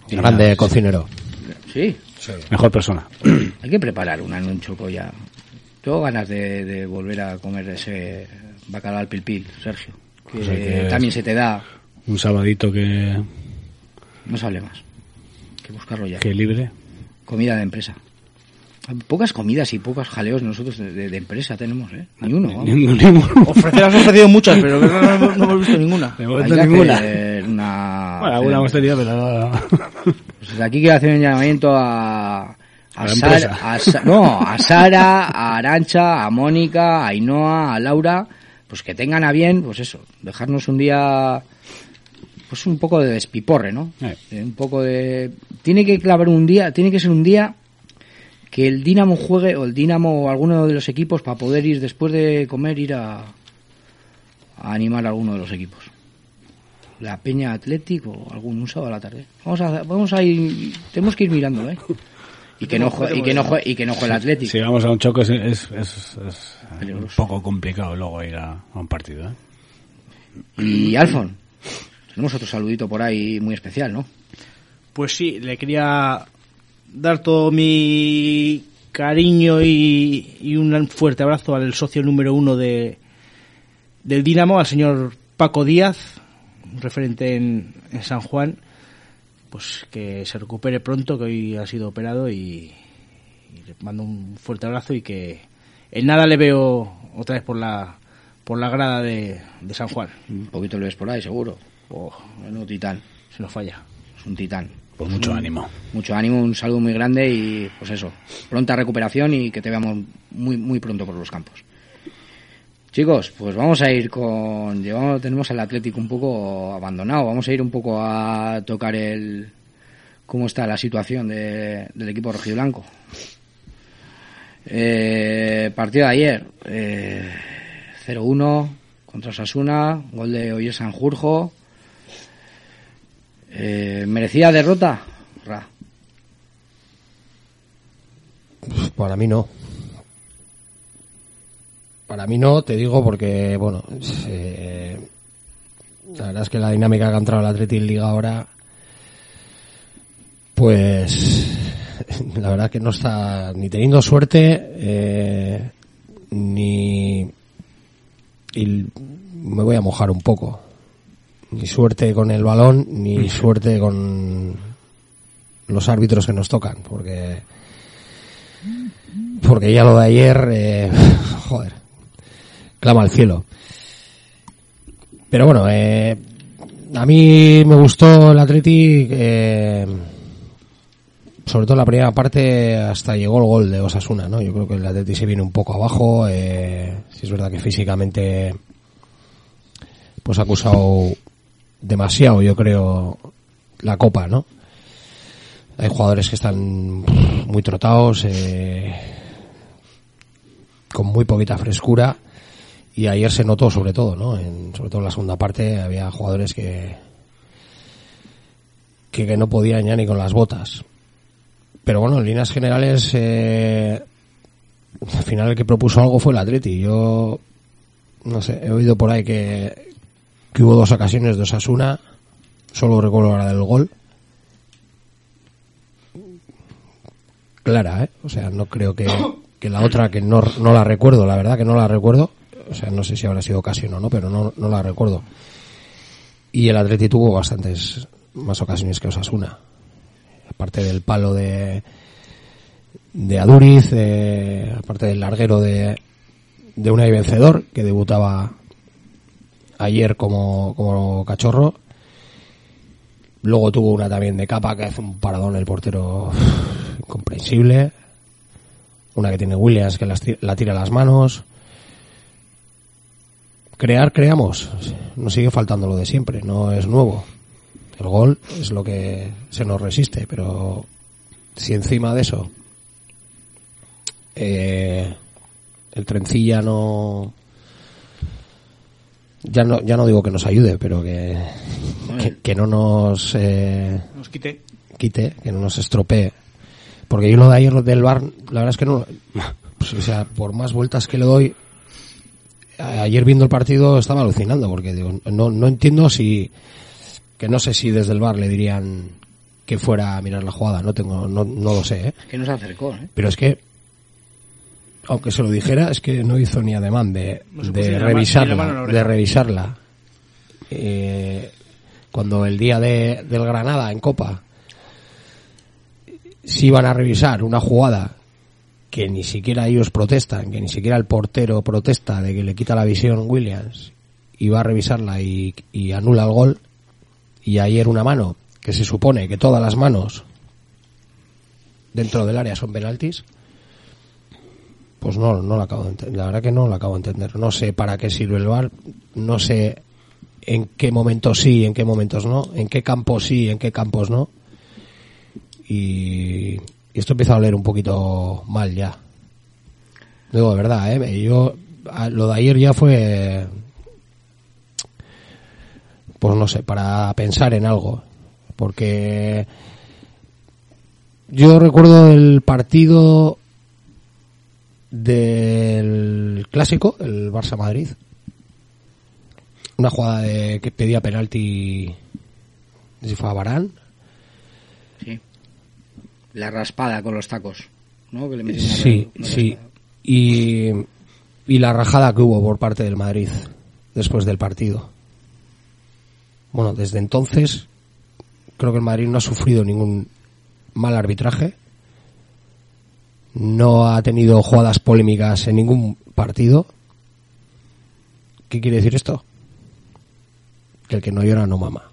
Y Grande nada, cocinero. Sí. Mejor persona. Hay que preparar una en un choco ya. Tengo ganas de, de volver a comer ese bacalao al pilpil, Sergio. Que, O sea que- también se te da. Un sabadito que, No se hable más. Hay que buscarlo ya. que libre. Comida de empresa. Pocas comidas y pocos jaleos nosotros de, de- empresa tenemos, ¿eh? Ni uno. vamos. Ninguno, ninguno. Ofrecer has ofrecido muchas, pero no, no- no hemos visto ninguna. De momento ninguna. una... Bueno, alguna hemos tenido, pero no- Pues desde aquí quiero hacer un llamamiento a... A, Sara, a no, a Sara, a Arancha, a Mónica, a Ainhoa, a Laura, pues que tengan a bien, pues eso, dejarnos un día, pues un poco de despiporre, ¿no? Un poco de... Tiene que clavar un día, tiene que ser un día que el Dinamo juegue, o el Dinamo o alguno de los equipos, para poder ir después de comer, ir a, a animar a alguno de los equipos. La Peña Atlético o algún un sábado a la tarde. Vamos a, vamos a ir, tenemos que ir mirando, ¿eh? Y que no juegue, y que no juegue, y que no juegue el Atlético. Si vamos a un choque es, es, es- es un poco complicado luego ir a, a un partido. ¿eh? Y Alfon, tenemos otro saludito por ahí muy especial, ¿no? Pues sí, le quería dar todo mi cariño y, y un fuerte abrazo al socio número uno de del Dinamo, al señor Paco Díaz, referente en, en San Juan, pues que se recupere pronto, que hoy ha sido operado y, y le mando un fuerte abrazo y que en nada le veo otra vez por la por la grada de, de San Juan. Un poquito lo ves por ahí, seguro. Oh, bueno, titán. Se nos falla. Es un titán. Pues mucho Un- ánimo. Mucho ánimo, un saludo muy grande y pues eso, pronta recuperación y que te veamos muy muy pronto por los campos. Chicos, pues vamos a ir con llevamos tenemos el Atlético un poco abandonado, vamos a ir un poco a tocar el cómo está la situación de- del equipo rojiblanco. Eh, partido de ayer, eh, 0-1 contra Sasuna, gol de Oyer Sanjurjo. Eh, ¿Merecida derrota? Ra. Para mí no. Para mí no, te digo porque, bueno, eh, la verdad es que la dinámica que ha entrado el Atleti en Liga ahora, pues, la verdad que no está ni teniendo suerte, eh, ni, y me voy a mojar un poco, ni suerte con el balón, ni suerte con los árbitros que nos tocan, porque porque ya lo de ayer, eh, joder, clama al cielo. Pero bueno, eh, a mí me gustó el Atleti, eh, sobre todo la primera parte hasta llegó el gol de Osasuna, ¿no? Yo creo que el Atleti se viene un poco abajo, eh, si es verdad que físicamente pues ha acusado demasiado, yo creo, la copa, ¿no? Hay jugadores que están muy trotados, eh, con muy poquita frescura y ayer se notó sobre todo, ¿no? En, sobre todo en la segunda parte había jugadores que, que no podían ya ni con las botas. Pero bueno, en líneas generales, eh, al final el que propuso algo fue el Atleti. Yo no sé, he oído por ahí que, que hubo dos ocasiones de Osasuna, solo recuerdo ahora del gol. Clara, ¿eh? O sea, no creo que, que la otra, que no, no la recuerdo, la verdad que no la recuerdo. O sea, no sé si habrá sido ocasión o no, pero no, no la recuerdo. Y el Atleti tuvo bastantes más ocasiones que Osasuna. Aparte del palo de, de Aduriz, eh, aparte del larguero de, de una y vencedor, que debutaba ayer como, como cachorro. Luego tuvo una también de capa que hace un paradón el portero incomprensible. Una que tiene Williams que la tira a las manos. Crear, creamos. Nos sigue faltando lo de siempre, no es nuevo. El gol es lo que se nos resiste, pero si encima de eso eh, el trencilla no ya no, ya no digo que nos ayude, pero que, que, que no nos, eh, Nos quite. quite, que no nos estropee. Porque yo lo de ayer del bar, la verdad es que no, pues, o sea, por más vueltas que le doy, ayer viendo el partido estaba alucinando, porque digo, no, no entiendo si, que no sé si desde el bar le dirían que fuera a mirar la jugada, no tengo, no, no lo sé, ¿eh? Que no se acercó, ¿eh? Pero es que, aunque se lo dijera, es que no hizo ni ademán de, No revisarla, la de revisarla. Eh, cuando el día de, del Granada en Copa, si iban a revisar una jugada que ni siquiera ellos protestan, que ni siquiera el portero protesta de que le quita la visión Williams, y va a revisarla y, y anula el gol, y ayer una mano, que se supone que todas las manos dentro del área son penaltis, pues no, no lo acabo de entender. La verdad que no lo acabo de entender. No sé para qué sirve el VAR, no sé en qué momentos sí, en qué momentos no, en qué campos sí, en qué campos no. Y, y esto empieza a oler un poquito mal ya. Digo, de verdad, ¿eh? Yo, lo de ayer ya fue, pues no sé, para pensar en algo. Porque yo recuerdo el partido del clásico, el Barça Madrid. Una jugada de, que pedía penalti, no si fue a Barán. Sí. La raspada con los tacos, ¿no? Que le metió una Sí, sí. Y, y la rajada que hubo por parte del Madrid después del partido. Bueno, desde entonces creo que el Madrid no ha sufrido ningún mal arbitraje. No ha tenido jugadas polémicas en ningún partido. ¿Qué quiere decir esto? Que el que no llora no mama.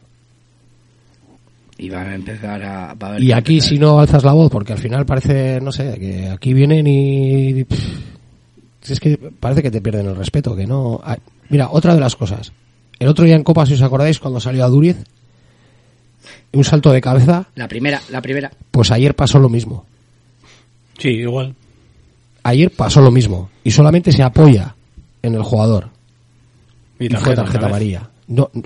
Y va a empezar a... va a haber Y aquí empezar- si no alzas la voz, porque al final parece, no sé, que aquí vienen y... pff, es que parece que te pierden el respeto, que no... ah, Mira, otra de las cosas. El otro día en Copa, si os acordáis, cuando salió a Duriz, un salto de cabeza, La primera, la primera. pues ayer pasó lo mismo. Sí, igual. Ayer pasó lo mismo. Y solamente se apoya en el jugador. Y Y fue tarjeta tarjeta amarilla. No, no-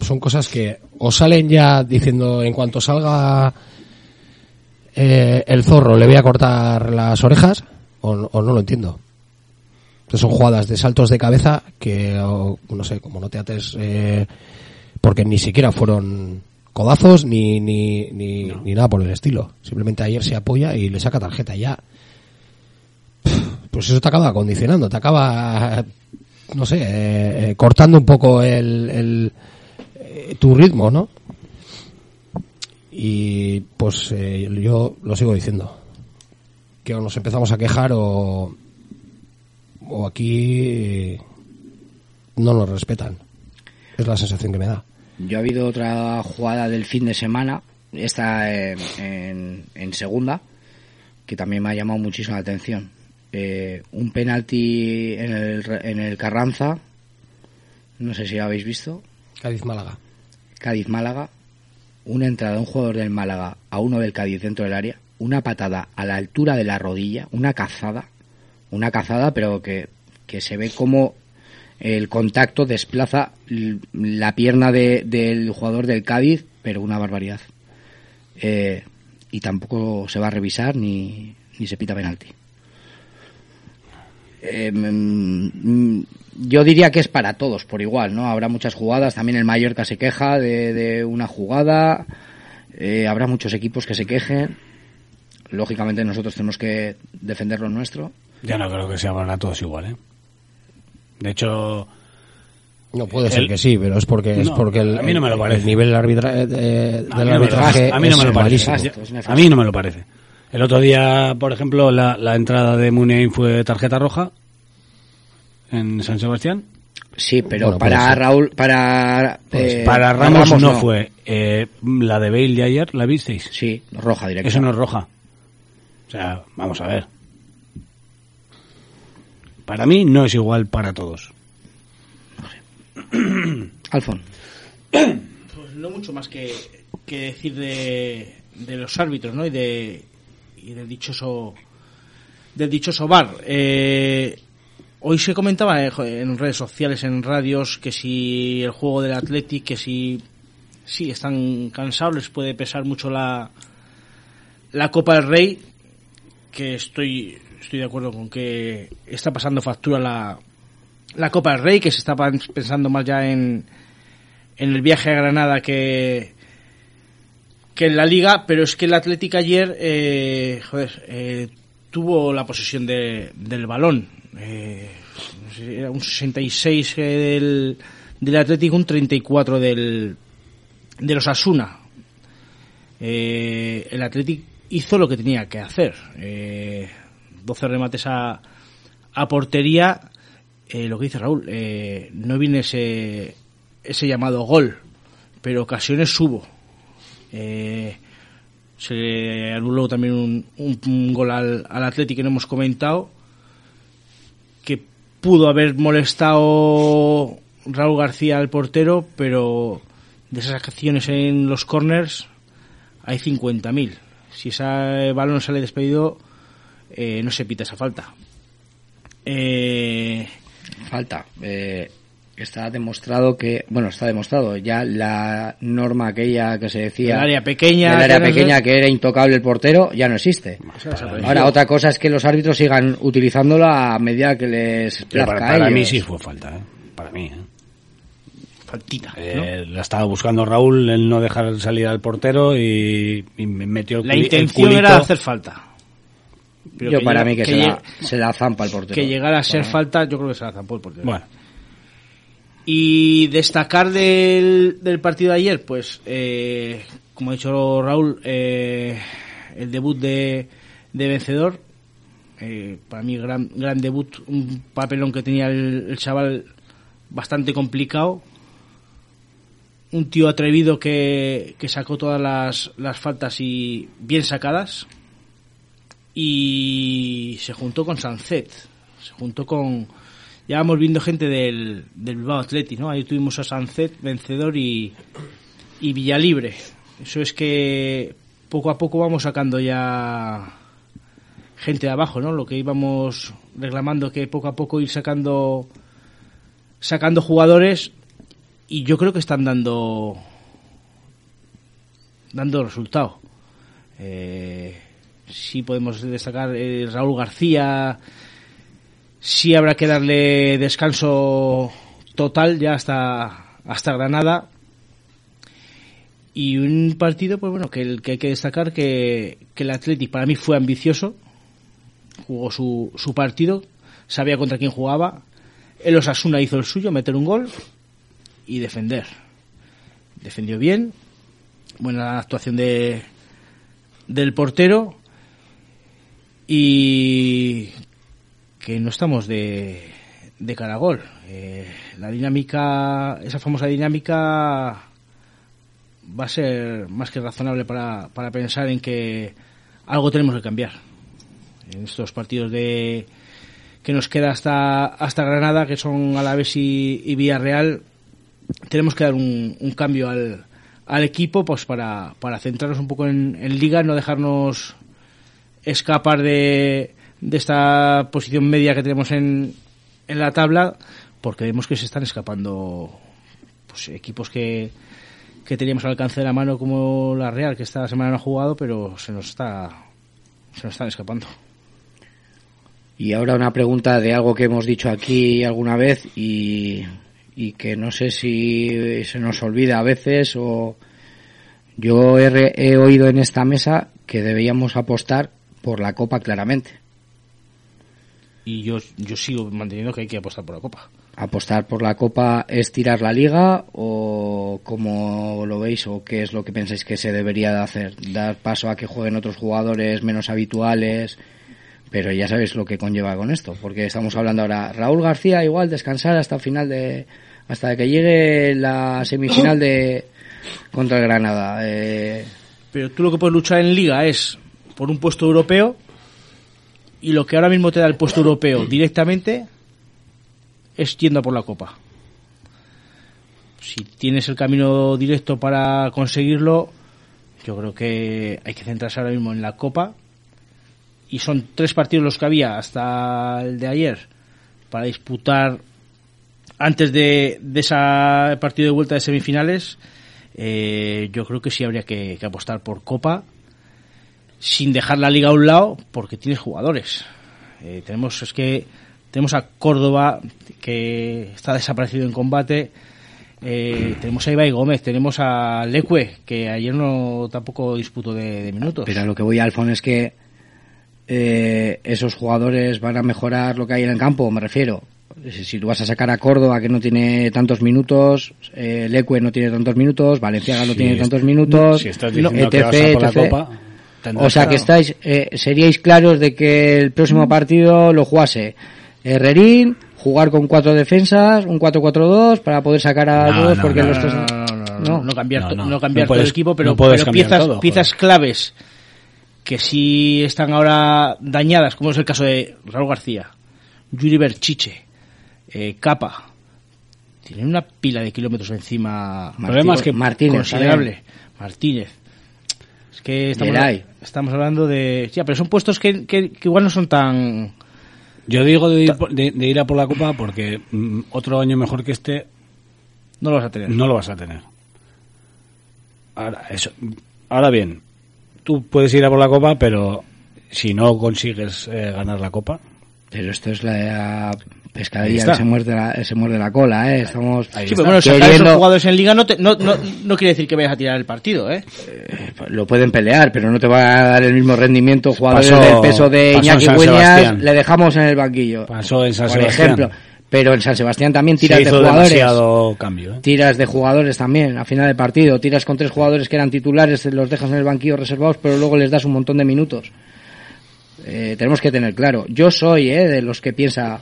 son cosas que o salen ya diciendo en cuanto salga eh, el zorro le voy a cortar las orejas o, no- o no lo entiendo. Entonces son jugadas de saltos de cabeza que, o, no sé, como no te ates, eh, porque ni siquiera fueron codazos ni, ni, ni, ni nada por el estilo. Simplemente ayer se apoya y le saca tarjeta ya. Pues eso te acaba condicionando, te acaba, no sé, eh, eh, cortando un poco el, el, eh, tu ritmo, ¿no? Y pues yo lo sigo diciendo. Que o nos empezamos a quejar o, o aquí no nos respetan. Es la sensación que me da. Yo ha habido otra jugada del fin de semana, esta en, en- en segunda, que también me ha llamado muchísimo la atención. Eh, un penalti en el, en el Carranza, no sé si lo habéis visto. Cádiz-Málaga. Cádiz-Málaga, una entrada de un jugador del Málaga a uno del Cádiz dentro del área, una patada a la altura de la rodilla, una cazada, una cazada, pero que, que se ve como el contacto desplaza la pierna de- del jugador del Cádiz, pero una barbaridad. Eh, y tampoco se va a revisar ni, ni se pita penalti. Mm, mm, yo diría que es para todos por igual, ¿no? Habrá muchas jugadas, también el Mallorca se queja de, de una jugada, eh, habrá muchos equipos que se quejen. Lógicamente nosotros tenemos que defender lo nuestro. Ya no creo que sea para todos igual, ¿eh? De hecho... No puede ser el- que sí, pero es porque es porque el, a mí no me lo el- parece. el nivel arbitra- eh, A del mí no me lo- arbitraje a mí no me es lo parece. malísimo. A mí no me lo parece. El otro día, por ejemplo, la, la entrada de Muniain fue tarjeta roja en San Sebastián. Sí, pero Bueno, para. Raúl, para Pues eh, para Ramos, no, no. fue. Eh, la de Bale de ayer, ¿la visteis? Sí, roja directa. Eso no es roja. O sea, vamos a ver. Para mí no es igual para todos. Alfon. Pues no mucho más que, que decir de, de los árbitros, ¿no? Y de y del dichoso del dichoso bar. Eh, hoy se comentaba eh, en redes sociales, en radios, que si el juego del Athletic, que si sí están cansados, les puede pesar mucho la, la Copa del Rey, que estoy, estoy de acuerdo con que está pasando factura la, la Copa del Rey, que se está pensando más ya en, en el viaje a Granada que, que en la liga, pero es que el Atlético ayer, eh, joder, eh, tuvo la posesión de, del balón. Eh, era un 66 eh, del, del Atlético, un 34 del, de los Asuna. Eh, el Atlético hizo lo que tenía que hacer. Eh, 12 remates a, a portería. Eh, lo que dice Raúl, eh, no viene ese, ese llamado gol, pero ocasiones hubo. Eh, se anuló también un, un, un gol al, al Atlético que no hemos comentado, que pudo haber molestado Raúl García al portero, pero de esas acciones en los corners hay 50.000. Si ese balón sale despedido, eh, no se pita esa falta. Eh, falta. Eh, está demostrado que, bueno, está demostrado ya la norma aquella que se decía El área pequeña, del área que no sé- pequeña que era intocable el portero ya no existe. Ahora otra cosa es que los árbitros sigan utilizándola a medida que les plazca para, a para mí ellos. sí fue falta, ¿eh? Para mí, ¿eh? Faltita. Eh, La estaba buscando Raúl, el no dejar salir al portero y, y me metió el La culi- el intención culito. era hacer falta. Pero Yo que para llega- mí que, que se, la, se la zampa el portero. que llegara a ser Bueno. falta, yo creo que se la zampó el portero. Bueno. Y destacar del, del partido de ayer, pues, eh, como ha dicho Raúl, eh, el debut de, de vencedor. Eh, para mí, gran, gran debut, un papelón que tenía el, el chaval bastante complicado. Un tío atrevido que, que sacó todas las, las faltas y bien sacadas. Y se juntó con Sancet. Se juntó con. Ya vamos viendo gente del, del Bilbao Athletic, ¿no? Ahí tuvimos a Sancet, vencedor y, y Villalibre. Eso es que poco a poco vamos sacando ya gente de abajo, ¿no? Lo que íbamos reclamando que poco a poco ir sacando sacando jugadores y yo creo que están dando dando resultado. Eh, sí podemos destacar eh, Raúl García, sí habrá que darle descanso total ya hasta hasta Granada. Y un partido pues bueno que, el, que hay que destacar que, que el Athletic para mí fue ambicioso jugó su, su partido sabía contra quién jugaba. El Osasuna hizo el suyo meter un gol y defender. Defendió bien buena actuación de del portero y que no estamos de, de cara a gol. Eh, la dinámica, esa famosa dinámica va a ser más que razonable para, para pensar en que algo tenemos que cambiar. En estos partidos de que nos queda hasta, hasta Granada, que son Alavés y, y Villarreal, tenemos que dar un, un cambio al, al equipo pues para, para centrarnos un poco en, en liga, no dejarnos escapar de, esta posición media que tenemos en, en la tabla, porque vemos que se están escapando pues, equipos que, teníamos al alcance de la mano como la Real, que esta semana no ha jugado, pero se nos está se nos están escapando. Y ahora una pregunta de algo que hemos dicho aquí alguna vez y, y que no sé si se nos olvida a veces o yo he, he oído en esta mesa que deberíamos apostar por la Copa claramente. Y yo, yo sigo manteniendo que hay que apostar por la Copa. ¿Apostar por la Copa es tirar la liga o cómo lo veis o qué es lo que pensáis que se debería de hacer? ¿Dar paso a que jueguen otros jugadores menos habituales? Pero ya sabéis lo que conlleva con esto, porque estamos hablando ahora, Raúl García igual descansar hasta el final de, hasta que llegue la semifinal de contra el Granada. Eh, Pero tú lo que puedes luchar en liga es por un puesto europeo y lo que ahora mismo te da el puesto europeo directamente es yendo por la copa. Si tienes el camino directo para conseguirlo, yo creo que hay que centrarse ahora mismo en la copa. Y son tres partidos los que había hasta el de ayer para disputar antes de, de ese partido de vuelta de semifinales, eh, yo creo que sí habría que, que apostar por Copa sin dejar la liga a un lado porque tienes jugadores. Eh, tenemos es que tenemos a Córdoba que está desaparecido en combate. Eh, tenemos a Ibai Gómez, tenemos a Leque que ayer no tampoco disputó de, de minutos. Pero a lo que voy, Alfon, es que eh, esos jugadores van a mejorar lo que hay en el campo, me refiero. Si, si tú vas a sacar a Córdoba, que no tiene tantos minutos, eh, Leque no tiene tantos minutos, Valenciaga no tiene tantos minutos, si estás diciendo que etc, vas a por la etc. Copa, O sea que- que estáis, eh, seríais claros de que el próximo partido lo jugase Herrerín, jugar con cuatro defensas, un 4-4-2 para poder sacar a No, todos no, porque no, los no, tres no, no, no, no, no cambiar, No, to- no. no cambiar No puedes- todo el equipo, pero, pero piezas, todo, piezas claves que sí están ahora dañadas, como es el caso de Raúl García, Yuri Berchiche, eh, Capa, tienen una pila de kilómetros encima El problema es que Martínez, considerable. Martínez. Es que estamos, hablando de... Ya, pero son puestos que, que, que igual no son tan... Yo digo de ir, por- de- de ir a por la Copa porque mm, otro año mejor que este No lo vas a tener. no lo vas a tener. Ahora, eso, ahora bien, tú puedes ir a por la Copa, pero si no consigues eh, ganar la Copa, Pero esto es la Ahí pescadilla está. que se muerde la, se muerde la cola, ¿eh? Estamos Sí, pero bueno, sacar queriendo- esos jugadores en liga no, te- no, no, no quiere decir que vayas a tirar el partido, ¿eh? lo pueden pelear, pero no te va a dar el mismo rendimiento jugadores Pasó- del peso de Iñaki Williams, le dejamos en el banquillo. pasó en San por Sebastián. ejemplo. Pero en San Sebastián también se tiras de jugadores. demasiado cambio. ¿eh? Tiras de jugadores también, a final del partido. Tiras con tres jugadores que eran titulares, los dejas en el banquillo reservados, pero luego les das un montón de minutos. Eh, tenemos que tener claro. Yo soy eh, de los que piensa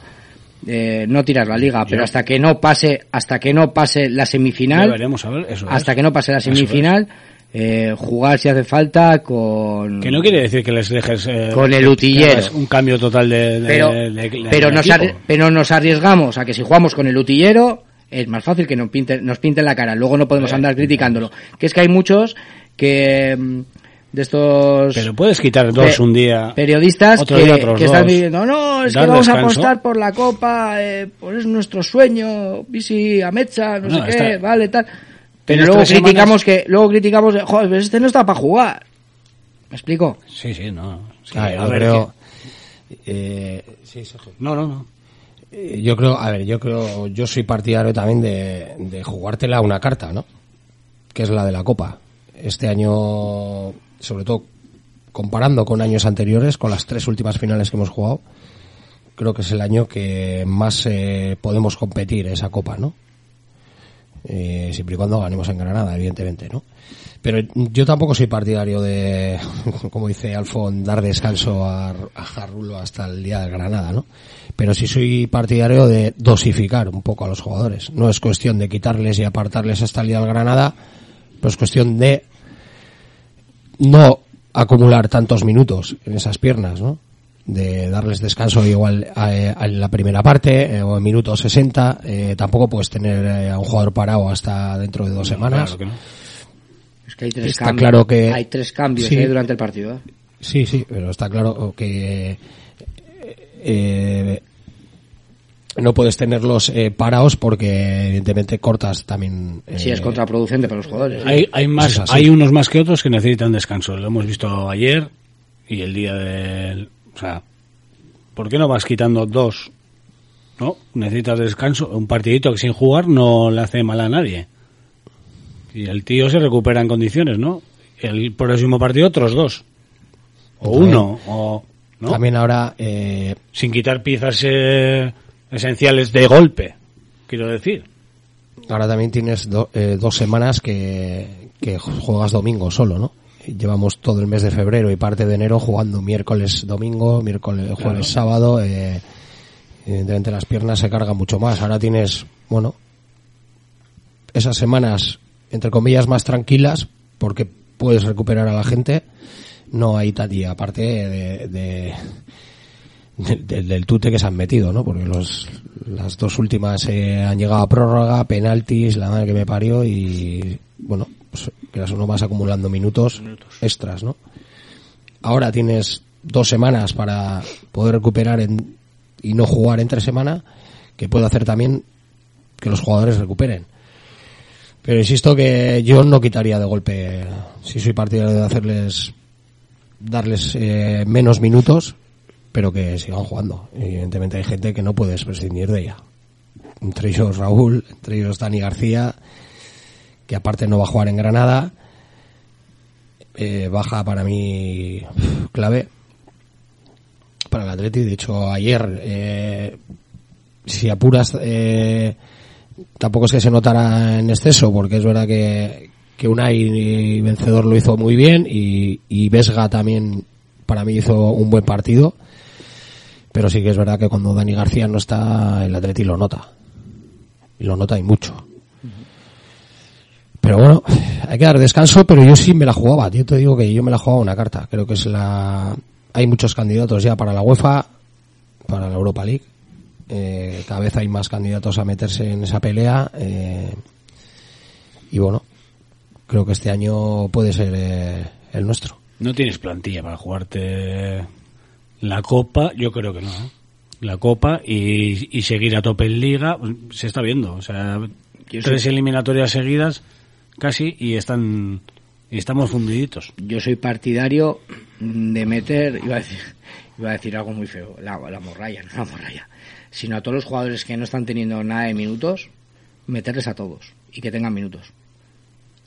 eh, no tirar la liga, pero hasta que no pase, hasta que no pase la semifinal, veremos, a ver, eso hasta es. que no pase la semifinal, eh, jugar si hace falta con Que no quiere decir que les dejes eh, Con el utillero. un cambio total de, de- pero, de- de- pero, nos pero nos arriesgamos a que si jugamos con el utillero es más fácil que nos pinten, nos pinten la cara. Luego no podemos Eh, andar criticándolo. Que es que hay muchos que mm, de estos Pero puedes quitar dos un día, periodistas otro que, día otros que están diciendo no es que vamos a apostar por la copa eh, pues es nuestro sueño Visi Amecha no, No, sé qué vale tal pero luego criticamos semanas- que luego criticamos de, joder pues este no está para jugar ¿me explico? Sí, sí, no. Sí, a yo ver, creo, eh, sí, Sergio. No, no, no. Eh, Yo creo, a ver, yo creo, yo soy partidario también de, de jugártela una carta, ¿no? Que es la de la Copa. Este año, sobre todo comparando con años anteriores, con las tres últimas finales que hemos jugado, creo que es el año que más eh, podemos competir esa Copa, ¿no? Eh, siempre y cuando ganemos en Granada, evidentemente, ¿no? Pero yo tampoco soy partidario de, como dice Alfon, dar descanso a, a Jarrulo hasta el día de Granada, ¿no? Pero sí soy partidario de dosificar un poco a los jugadores. No es cuestión de quitarles y apartarles hasta el día del Granada, pero es cuestión de no acumular tantos minutos en esas piernas, ¿no? De darles descanso igual a, a la primera parte eh, o en minuto 60. eh, tampoco puedes tener eh, a un jugador parado hasta dentro de dos semanas. Claro que no. es que hay tres Está cambios claro que- hay tres cambios Sí. eh, durante el partido ¿eh? Sí, sí, pero está claro que eh, no puedes tenerlos eh, parados porque evidentemente cortas también. eh, sí es contraproducente para los jugadores Hay, hay más, hay unos más que otros que necesitan descanso. Lo hemos visto ayer y el día del, o sea, ¿por qué no vas quitando dos? ¿No? Necesitas descanso. Un partidito que sin jugar no le hace mal a nadie. Y el tío se recupera en condiciones, ¿no? El próximo partido otros dos. O También- uno, o, ¿no? También ahora eh, Sin quitar piezas eh, esenciales de golpe, quiero decir. ahora también tienes do- eh, dos semanas que, que juegas domingo solo, ¿no? Llevamos todo el mes de febrero y parte de enero jugando miércoles, domingo, miércoles, jueves, sábado. Eh, evidentemente las piernas se cargan mucho más. Ahora tienes, bueno, esas semanas, entre comillas, más tranquilas porque puedes recuperar a la gente. No hay tal y aparte de, de- de- de- del tute que se han metido, ¿no? Porque los, las dos últimas eh, han llegado a prórroga, penaltis, la madre que me parió y, bueno, pues, quieras o no vas acumulando minutos, extras, ¿no? Ahora tienes dos semanas para poder recuperar en y no jugar entre semana, que puede hacer también que los jugadores recuperen. Pero insisto que yo no quitaría de golpe, si soy partidario de hacerles, darles eh, menos minutos, pero que sigan jugando. Evidentemente hay gente que no puedes prescindir de ella. Entre ellos Raúl, entre ellos Dani García, que aparte no va a jugar en Granada. Eh, baja para mí clave para el Atleti. De hecho, ayer, eh, si apuras, eh, tampoco es que se notara en exceso, porque es verdad que, que Unai vencedor lo hizo muy bien y, y Vesga también para mí hizo un buen partido. Pero sí que es verdad que cuando Dani García no está, el Atleti lo nota. Y lo nota y mucho. Pero bueno, hay que dar descanso, pero yo sí me la jugaba. Yo te digo que yo me la jugaba una carta. Creo que es la... Hay muchos candidatos ya para la UEFA, para la Europa League. Eh, cada vez hay más candidatos a meterse en esa pelea. eh, y bueno, creo que este año puede ser eh, el nuestro. No tienes plantilla para jugarte la Copa, yo creo que no. ¿eh? La Copa y, y seguir a tope en Liga, se está viendo. O sea, tres soy- eliminatorias seguidas casi y están y estamos fundiditos. Yo soy partidario de meter, iba a decir, iba a decir algo muy feo, la, la morralla, no la morralla, sino a todos los jugadores que no están teniendo nada de minutos, meterles a todos y que tengan minutos.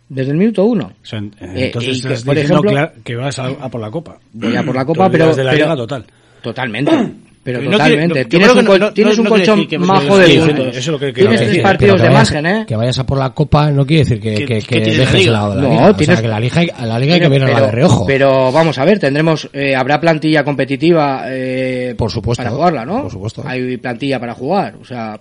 Desde el minuto uno. O sea, eh, Eh, entonces que, estás por diciendo ejemplo- que vas a, a por la Copa. Voy a por la Copa, pero, de la pero- Liga total. Totalmente. Pero no totalmente. quiere- no- tienes un, que col- no- no- tienes no un colchón que- majo de puntos. eso es lo que Tienes tres partidos de que vayas- margen, ¿eh? Que vayas a por la Copa no quiere decir que, ¿Qué- que, que dejes liga? el lado de la No, liga. O tienes- sea, que la liga, hay- a la liga hay que Pero- verla de reojo. Pero vamos a ver, tendremos, eh, habrá plantilla competitiva eh, Por supuesto, para jugarla, ¿no? por supuesto. Hay plantilla para jugar, o sea,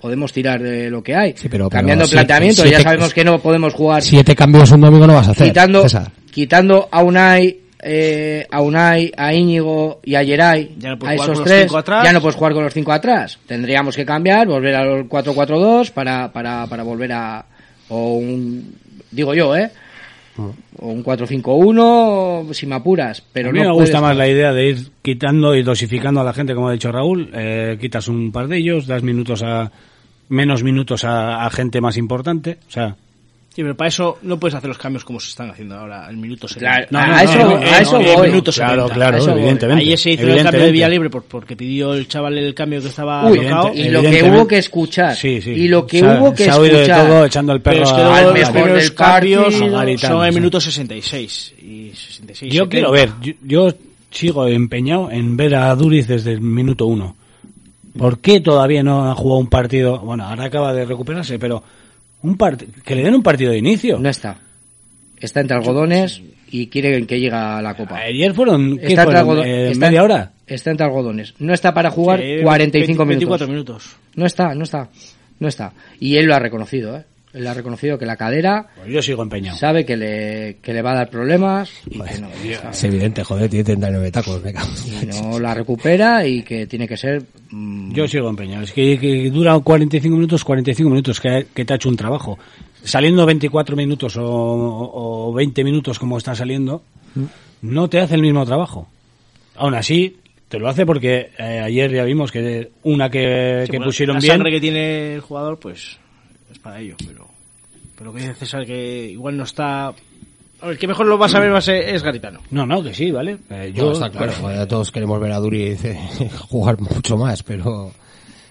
podemos tirar de lo que hay. Sí, pero- pero Cambiando siete- planteamiento, ya sabemos que no podemos jugar Siete cambios un domingo no vas a hacer. quitando, César. quitando a Unai, eh, a Unai, a Íñigo y a Geray, Ya no puedes a jugar esos con los tres, cinco atrás. ya no puedes jugar con los cinco atrás. Tendríamos que cambiar, volver al 4-4-2 para, para, para volver a, o un, digo yo, eh, o un 4-5-1 si me apuras, pero a mí no me puedes- gusta más la idea de ir quitando y dosificando a la gente, como ha dicho Raúl. Eh, quitas un par de ellos, das minutos a menos minutos a, a gente más importante. O sea, Sí, pero para eso no puedes hacer los cambios como se están haciendo ahora, el minuto 70. Claro, No, a no, eso- no, a no, eso el voy. minuto Claro, 70. claro, eso evidentemente, Ayer se hizo el cambio de vía libre por- porque pidió el chaval el cambio que estaba Uy, tocado. y lo que hubo que escuchar, Sí, sí. y lo que Se hubo que se ha oído de escuchar, todo echando el Pero perro es que al los mejor primeros del cambios partido, son en sí. minuto 66 y 66. Yo 70. quiero ver, yo, yo sigo empeñado en ver a Duriz desde el minuto uno. ¿Por qué todavía no ha jugado un partido? Bueno, ahora acaba de recuperarse, pero un part- que le den un partido de inicio. no está. Está entre algodones y quiere que llegue a la copa. Ayer fueron, ¿qué Está entre, fueron? Eh, está- media hora. está entre algodones. No está para jugar Sí, 45 20, minutos. 24 minutos. No está, no está. No está. Y él lo ha reconocido, ¿eh? Él ha reconocido que la cadera Pues yo sigo empeñado. sabe que le, que le va a dar problemas y que no, Es evidente, joder, tiene 39 tacos, me cago. y no la recupera y que tiene que ser mm, Yo sigo empeñado. Es que, que dura 45 minutos, 45 minutos, que, que te ha hecho un trabajo. Saliendo 24 minutos o, o 20 minutos como está saliendo, no te hace el mismo trabajo. Aún así, te lo hace porque eh, ayer ya vimos que una que, Sí, que bueno, pusieron la bien... sangre que tiene el jugador, pues es para ello. Pero, pero que dice César que igual no está. El que mejor lo va a saber va a ser, es Garitano. No, no, que sí, ¿vale? Eh, Yo, yo, está claro, joder, todos queremos ver a Duri jugar mucho más, pero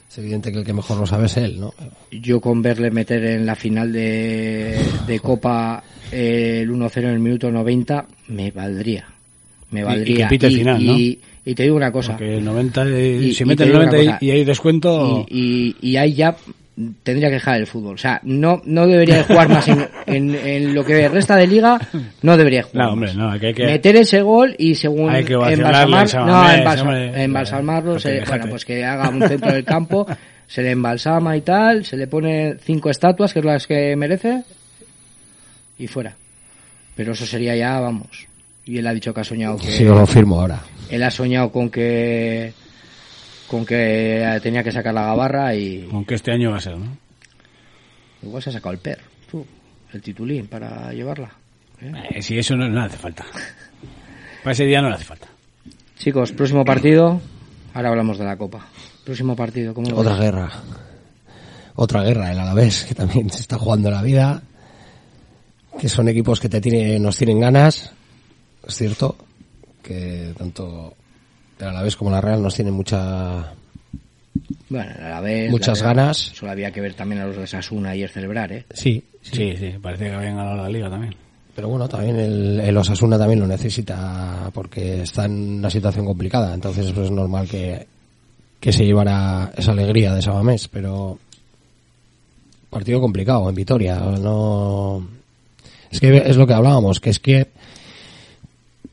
es evidente que el que mejor lo sabe es él, ¿no? yo con verle meter en la final de, de Copa eh, el 1-0 en el minuto 90 me valdría. Me Y- y valdría. que final, ¿no? y- y te digo una cosa. Porque el 90, eh, Y- si y mete te el digo una 90 cosa. y, y hay descuento... y, y, y ahí ya tendría que dejar el fútbol. O sea, no, no debería de jugar más en, en, en lo que resta de liga, no debería de jugar No, hombre, no, que hay que... Meter ese gol y según Hay que embalsamar, al no, embalsamarlo, Déjate, se- bueno, pues que haga un centro del campo, se le embalsama y tal, se le pone cinco estatuas, que es las que merece, y fuera. Pero eso sería ya, vamos. Y él ha dicho que ha soñado que... Sí, yo lo firmo ahora. Él ha soñado con que con que tenía que sacar la gabarra y Aunque este año va a ser, ¿no? igual se ha sacado el per, tú, el titulín para llevarla. ¿eh? Eh, si eso no, no hace falta. Para ese día no le hace falta. Chicos, próximo partido, ahora hablamos de la copa. Próximo partido, ¿cómo lo Otra ves? guerra. Otra guerra, el Alavés, que también se está jugando la vida. Que son equipos que te tiene, nos tienen ganas. Es cierto que tanto el Alavés como la Real nos tienen mucha... Bueno, a la vez. Muchas la- ganas. Solo había que ver también a los de Sasuna ayer celebrar, ¿eh? Sí, Sí, sí, parece que habían ganado la liga también. Pero bueno, también el, el Osasuna también lo necesita porque está en una situación complicada. Entonces pues, es normal que, que se llevara esa alegría de Sabamés. Pero partido complicado en Vitoria. No... Es que es lo que hablábamos, que es que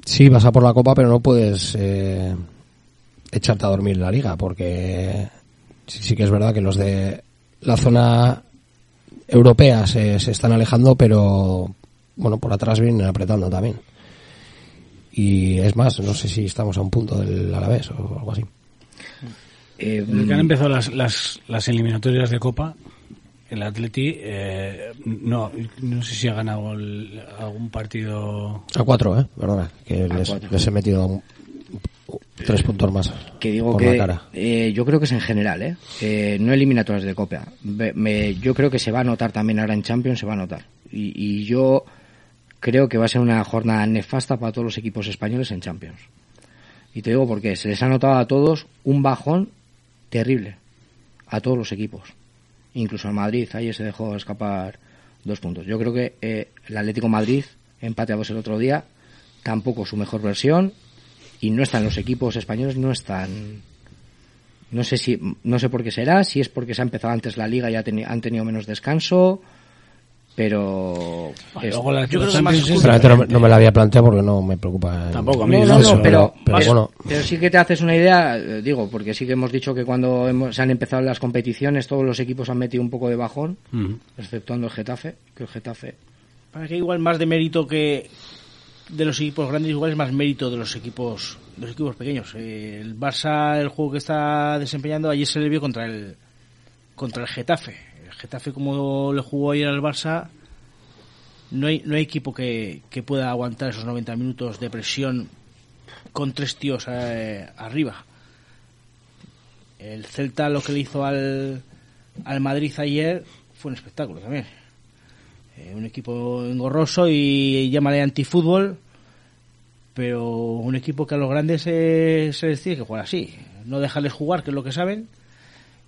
sí vas a por la copa, pero no puedes eh, echarte a dormir la liga porque sí, sí que es verdad que los de la zona europea se, se están alejando, pero bueno, por atrás vienen apretando también. Y es más, no sé si estamos a un punto del Alavés o algo así. Eh, Desde que han empezado las, las, las eliminatorias de Copa, el Atleti, eh, no, no sé si ha ganado el- algún partido. A cuatro, ¿eh? Perdona, que les, les he metido tres puntos más que digo por que la cara. eh, yo creo que es en general, ¿eh? Eh, no eliminatorias de Copa. Me- yo creo que se va a notar también ahora en Champions, se va a notar. Y, y yo creo que va a ser una jornada nefasta para todos los equipos españoles en Champions. Y te digo porque se les ha notado a todos un bajón terrible. A todos los equipos. Incluso al Madrid, ayer se dejó escapar dos puntos. Yo creo que eh, el Atlético Madrid, empate a dos el otro día, tampoco su mejor versión y no están los equipos españoles no están no sé si no sé por qué será si es porque se ha empezado antes la liga y ha teni- han tenido menos descanso pero es- luego la- yo creo que más no, me- no me la había planteado porque no me preocupa. Tampoco, a mí no, eso, no, pero, pero pero- bueno. pero sí que te haces una idea, eh, digo, porque sí que hemos dicho que cuando hemos- se han empezado las competiciones todos los equipos han metido un poco de bajón, exceptuando el Getafe, que el Getafe Para que igual más de mérito que de los equipos grandes, igual es más mérito de los equipos los equipos pequeños. El Barça, el juego que está desempeñando, ayer se le vio contra el contra el Getafe. El Getafe como le jugó ayer al Barça, no hay no hay equipo que, que pueda aguantar esos 90 minutos de presión con tres tíos eh, arriba. El Celta lo que le hizo al, al Madrid ayer fue un espectáculo también. Eh, un equipo engorroso y llámale antifútbol, pero un equipo que a los grandes eh, se les tiene que jugar así. No dejarles jugar, que es lo que saben.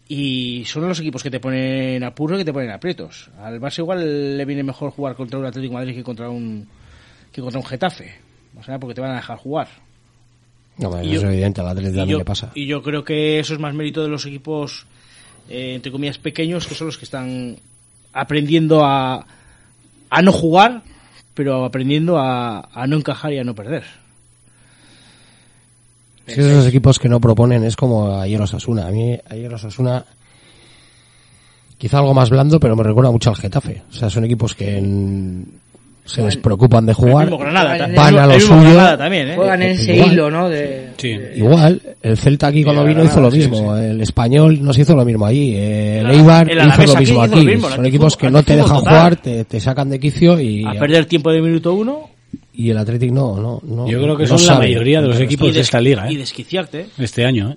Y son los equipos que te ponen apuros y que te ponen aprietos. Al Barça igual le viene mejor jugar contra un Atlético de Madrid que contra un que contra un Getafe. O sea, porque te van a dejar jugar. No, bueno, yo- es evidente, al Atlético también yo, le pasa. y yo creo que eso es más mérito de los equipos, eh, entre comillas, pequeños, que son los que están aprendiendo a, a no jugar, pero aprendiendo a, a no encajar y a no perder. Sí, esos equipos que no proponen es como ayer Osasuna. A mí ayer Osasuna quizá algo más blando, pero me recuerda mucho al Getafe. O sea, son equipos que en- se les preocupan de jugar, Granada, van a lo suyo. También, ¿eh? juegan en ese Igual. hilo, ¿no? De, Igual, el Celta aquí cuando Sí, vino hizo lo sí, mismo, el Español nos hizo lo mismo allí, eh, el Eibar el hizo lo aquí mismo hizo aquí. lo mismo, el Son equipos que no te dejan jugar, te, te sacan de quicio y, A perder tiempo de minuto uno y el Athletic no, no, no. Yo creo que no son la sabe. mayoría de los equipos y de esta liga, y ¿eh? desquiciarte. Este año, ¿eh?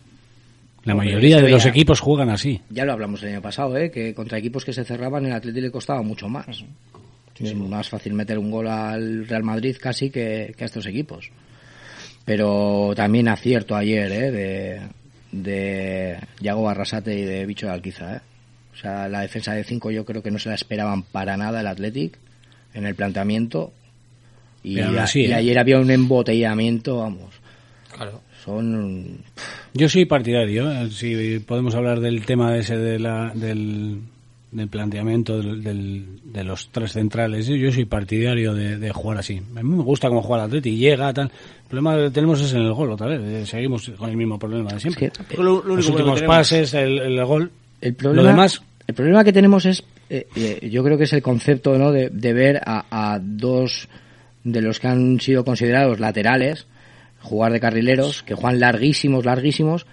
La mayoría se de los equipos juegan así. Ya lo hablamos el año pasado, ¿eh? que contra equipos que se cerraban el Atlético le costaba mucho más. Es más fácil meter un gol al Real Madrid casi que, que a estos equipos. Pero también acierto ayer ¿eh? de, de Yago Barrasate y de Bicho de Alquiza. ¿eh? O sea, la defensa de 5 yo creo que no se la esperaban para nada el Athletic en el planteamiento. Y, a- ¿eh? ayer había un embotellamiento, vamos. Claro. Son Yo soy partidario, ¿eh? si podemos hablar del tema ese de la, del, del planteamiento del, del- de los tres centrales, yo, yo soy partidario de, de jugar así. A mí me gusta cómo juega el Atleti, llega, tal. El problema que tenemos es en el gol, otra vez. eh, Seguimos con el mismo problema de siempre. Es que- Lo- lo único los últimos pases, el, el gol. El problema, Lo demás, el problema que tenemos es, eh, eh, yo creo que es el concepto ¿no? de, de ver a, a dos de los que han sido considerados laterales jugar de carrileros, que juegan larguísimos, larguísimos,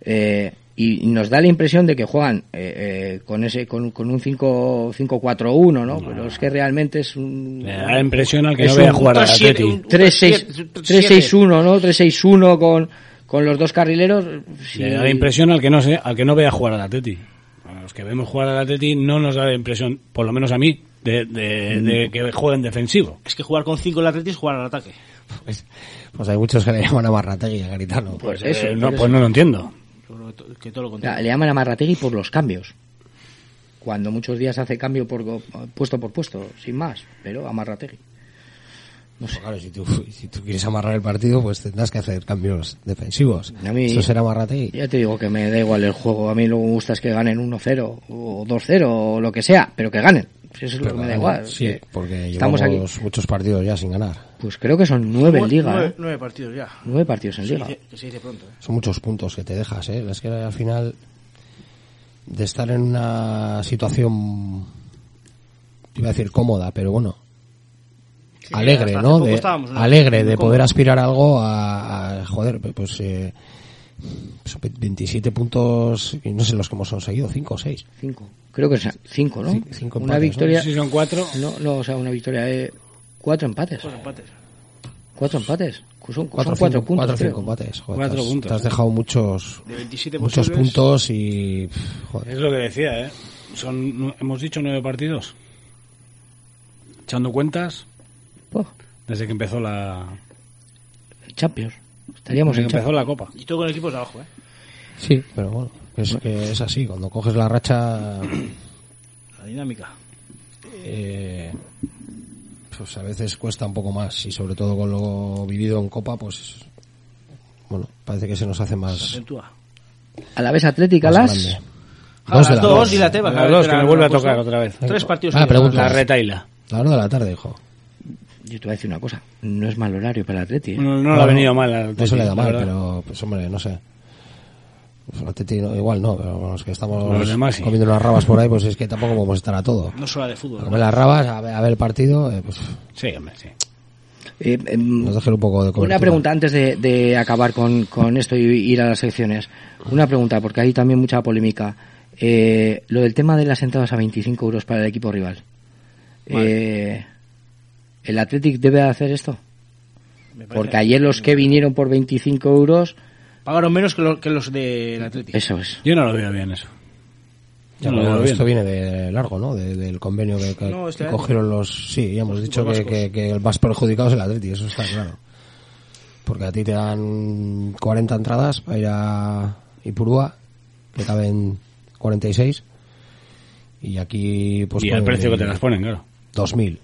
eh, y nos da la impresión de que juegan eh, eh, con ese con, con un 5 5-4-1, ¿no? Pero es que realmente es un... le da la impresión al que no vea un jugar al 3-7, Atleti. un- 3-6 3-6-1, ¿no? 3-6-1 con, con los dos carrileros. si- Le da la impresión al que no sé, al que no vea jugar al Atleti. A los que vemos jugar al Atleti no nos da la impresión, por lo menos a mí, de, de, de que jueguen defensivo. Es que jugar con cinco en el Atleti es jugar al ataque. Pues, pues hay muchos que le llaman a Marrategui a Garitano. Pues Eh, eso, no, por pues eso. no lo entiendo. Que todo lo contrario. le llaman a Marrategui por los cambios. Cuando muchos días hace cambio por puesto por puesto, sin más, pero a Marrategui. No sé. Claro, si tú, si tú quieres amarrar el partido, pues tendrás que hacer cambios defensivos. A mí- Eso será Marrategui. Ya te digo que me da igual el juego. A mí lo que me gusta es que ganen 1-0 o 2-0 o lo que sea, pero que ganen. Eso es lo que me da igual. Sí, que porque estamos aquí. llevamos muchos partidos ya sin ganar. Pues creo que son nueve en liga. Nueve, ¿eh? nueve partidos ya. Nueve partidos en Se liga. dice- que se dice pronto. ¿eh? Son muchos puntos que te dejas, ¿eh? Es que al final de estar en una situación, iba a decir cómoda, pero bueno, alegre, ¿no? De, alegre de poder aspirar a algo a, a, joder, pues eh, pues, 27 puntos, y no sé los que hemos conseguido, 5 o 6. Cinco. Creo que son cinco, ¿no? Sí, cinco una empates, victoria. ¿no? Si son cuatro. No, no, o sea, una victoria de cuatro empates. Cuatro empates. Cuatro empates. Son, son Cuatro, cuatro cinco, puntos. cuatro, creo. cinco empates. Joder, Cuatro te has- puntos, Te has dejado muchos, De 27 muchos posibles. puntos y, joder. Es lo que decía, ¿eh? Son, hemos dicho nueve partidos. Echando cuentas, Oh, desde que empezó la, Champions. Estaríamos en empezó la Copa. Y todo con equipos de abajo, ¿eh? Sí, pero bueno, es que es así. Cuando coges la racha, La dinámica. eh, pues a veces cuesta un poco más y sobre todo con lo vivido en Copa, pues bueno, parece que se nos hace Se más, acentúa. A la vez Atlética las. grande. A Dos las la dos, dos. y la Tebas. Las la dos, que me vuelve a tocar otra vez. Tres partidos. Ah. La retaila. La hora de la tarde, hijo. Yo te voy a decir una cosa. No es mal horario para el Atleti. ¿eh? No, no le ha venido mal al No se le da Atleti, mal, pero pues hombre, no sé. Pues, el Atleti no- igual no, pero los que estamos Los demás sí. comiendo unas rabas por ahí, pues es que tampoco podemos estar a todo. No solo de fútbol. A comer las rabas, a ver, a ver el partido, eh, pues Sí, hombre, sí. Eh, em, nos un poco de. Una pregunta antes de, de acabar con, con esto y ir a las secciones. Una pregunta, porque hay también mucha polémica. Eh, lo del tema de las entradas a 25 euros para el equipo rival. Eh, ¿El Athletic debe hacer esto? Porque ayer los que vinieron por 25 euros, Pagaron menos que, lo- que los del Atlético. eso es. Yo no lo veo bien eso. Ya, No veo esto bien. viene de largo, ¿no? De- del convenio que, que- No, este que cogieron los... Sí, ya hemos dicho que, que- que el más perjudicado es el Atleti, eso está claro. Porque a ti te dan 40 entradas para ir a Ipurúa, que caben 46, y aquí pues y el precio que te las ponen, claro. 2.000.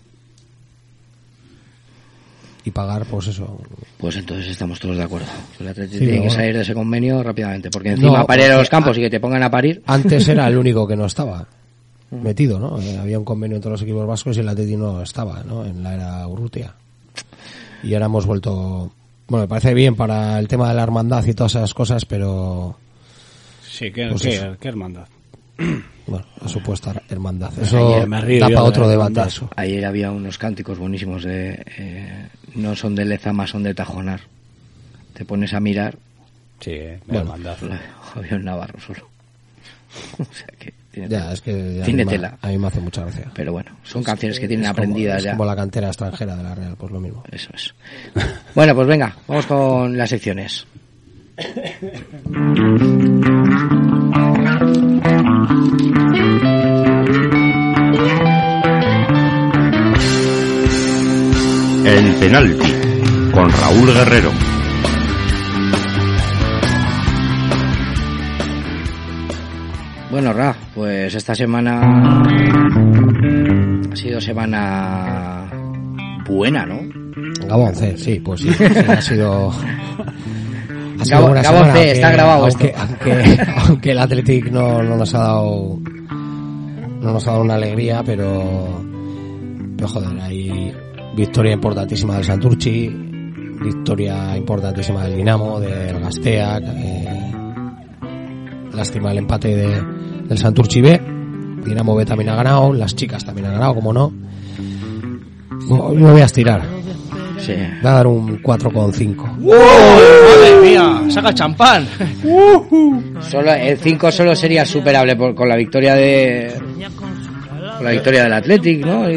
Y pagar, pues eso... Pues entonces estamos todos de acuerdo. El Athletic Sí, tiene que bueno. salir de ese convenio rápidamente. Porque encima No, para ir a los campos a- y que te pongan a parir. Antes era el único que no estaba metido, ¿no? Eh, había un convenio entre los equipos vascos y el Atleti no estaba, ¿no? En la era Urrutia. Y ahora hemos vuelto... Bueno, me parece bien para el tema de la hermandad y todas esas cosas, pero... Sí, qué, Pues qué- eso. qué hermandad. Bueno, la supuesta hermandad. Eso Ayer me río da yo para de otro la debate eso. Ayer había unos cánticos buenísimos de... eh, no son de Lezama, son de Tajonar. Te pones a mirar... Sí, eh, Bueno. hermandad. Javier Navarro solo. o sea que tiene Ya, tela. es que ya Tiene a mí me- tela. A mí me hace mucha gracia. Pero bueno, son canciones que tienen Es como- aprendidas es ya. como la cantera extranjera de la Real, pues lo mismo. Eso es. Bueno, pues venga, vamos con las secciones. penalti con Raúl Guerrero. Bueno, Ra, pues esta semana ha sido semana buena, ¿no? Gabón C, sí, pues sí, ha sido... Ha sido Gabón- buena Gabón semana, C, está aunque- grabado aunque, esto. Aunque, aunque el Athletic no, no nos ha dado no nos ha dado una alegría, pero, pero joder, hay victoria importantísima del Santurchi, victoria importantísima del Dinamo, del Gastea, eh, lástima el empate de, del Santurchi B, Dinamo B también ha ganado, las chicas también han ganado, como no. Me voy a estirar. Sí. Voy a dar un 4,5. ¡Madre mía! ¡Saca champán! Solo, el 5 solo sería superable por- con la victoria de con la victoria del Athletic, ¿no? Y,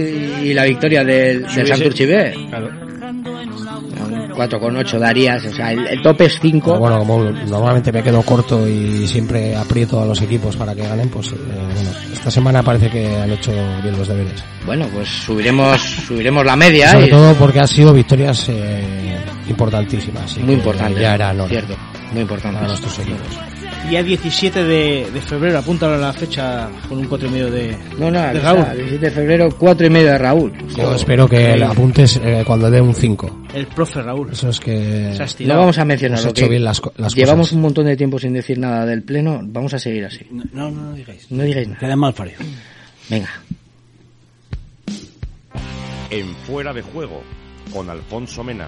y la victoria del, del Santurchi B. Claro. Un 4,8 darías, o sea, el, el tope es 5. Pero bueno, como normalmente me quedo corto y siempre aprieto a los equipos para que ganen, pues eh, bueno, esta semana parece que han hecho bien los deberes. Bueno, pues subiremos subiremos la media. Sobre y- todo porque han sido victorias eh, importantísimas. Muy que importante. Ya era hora Cierto, muy importante. para nuestros equipos. Día 17 de, de febrero, apúntalo a la fecha con un 4 y medio de, No, no, de o Raúl. sea, 17 de febrero, 4 y medio de Raúl. Yo espero que apuntes eh, cuando dé un 5. El profe Raúl. Eso es que No vamos a mencionar lo hecho que bien las, co- las llevamos cosas. un montón de tiempo sin decir nada del pleno, vamos a seguir así. No, no, no digáis. No digáis nada. Queda mal parido. Venga. En Fuera de Juego, con Alfonso Mena.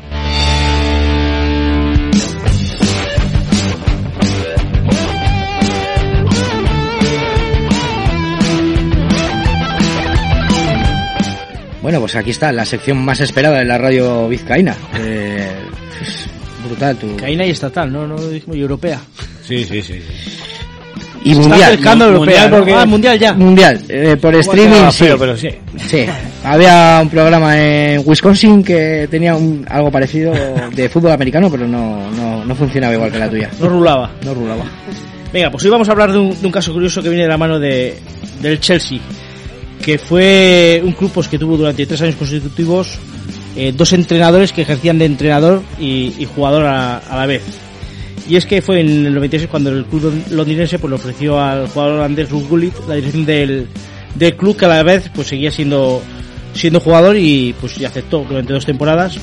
Bueno, pues aquí está, la sección más esperada de la radio vizcaína. Eh, es brutal tu... Caína y estatal, no, no y europea. Sí, sí, sí. Y Se está mundial. acercando Mu- europea, mundial, ¿no? porque- Ah, mundial ya. Mundial, eh, por streaming sí. feo, pero sí. Sí, había un programa en Wisconsin que tenía un, algo parecido de fútbol americano, pero no, no, no funcionaba igual que la tuya. No rulaba. No rulaba. Venga, pues hoy vamos a hablar de un, de un caso curioso que viene de la mano de, del Chelsea, que fue un club pues, que tuvo durante tres años consecutivos eh, dos entrenadores que ejercían de entrenador y, jugador a, la vez. Y es que fue en el 96 cuando el club londinense pues, le ofreció al jugador holandés Ruud la dirección del, del club que a la vez pues seguía siendo siendo jugador y pues y aceptó durante dos temporadas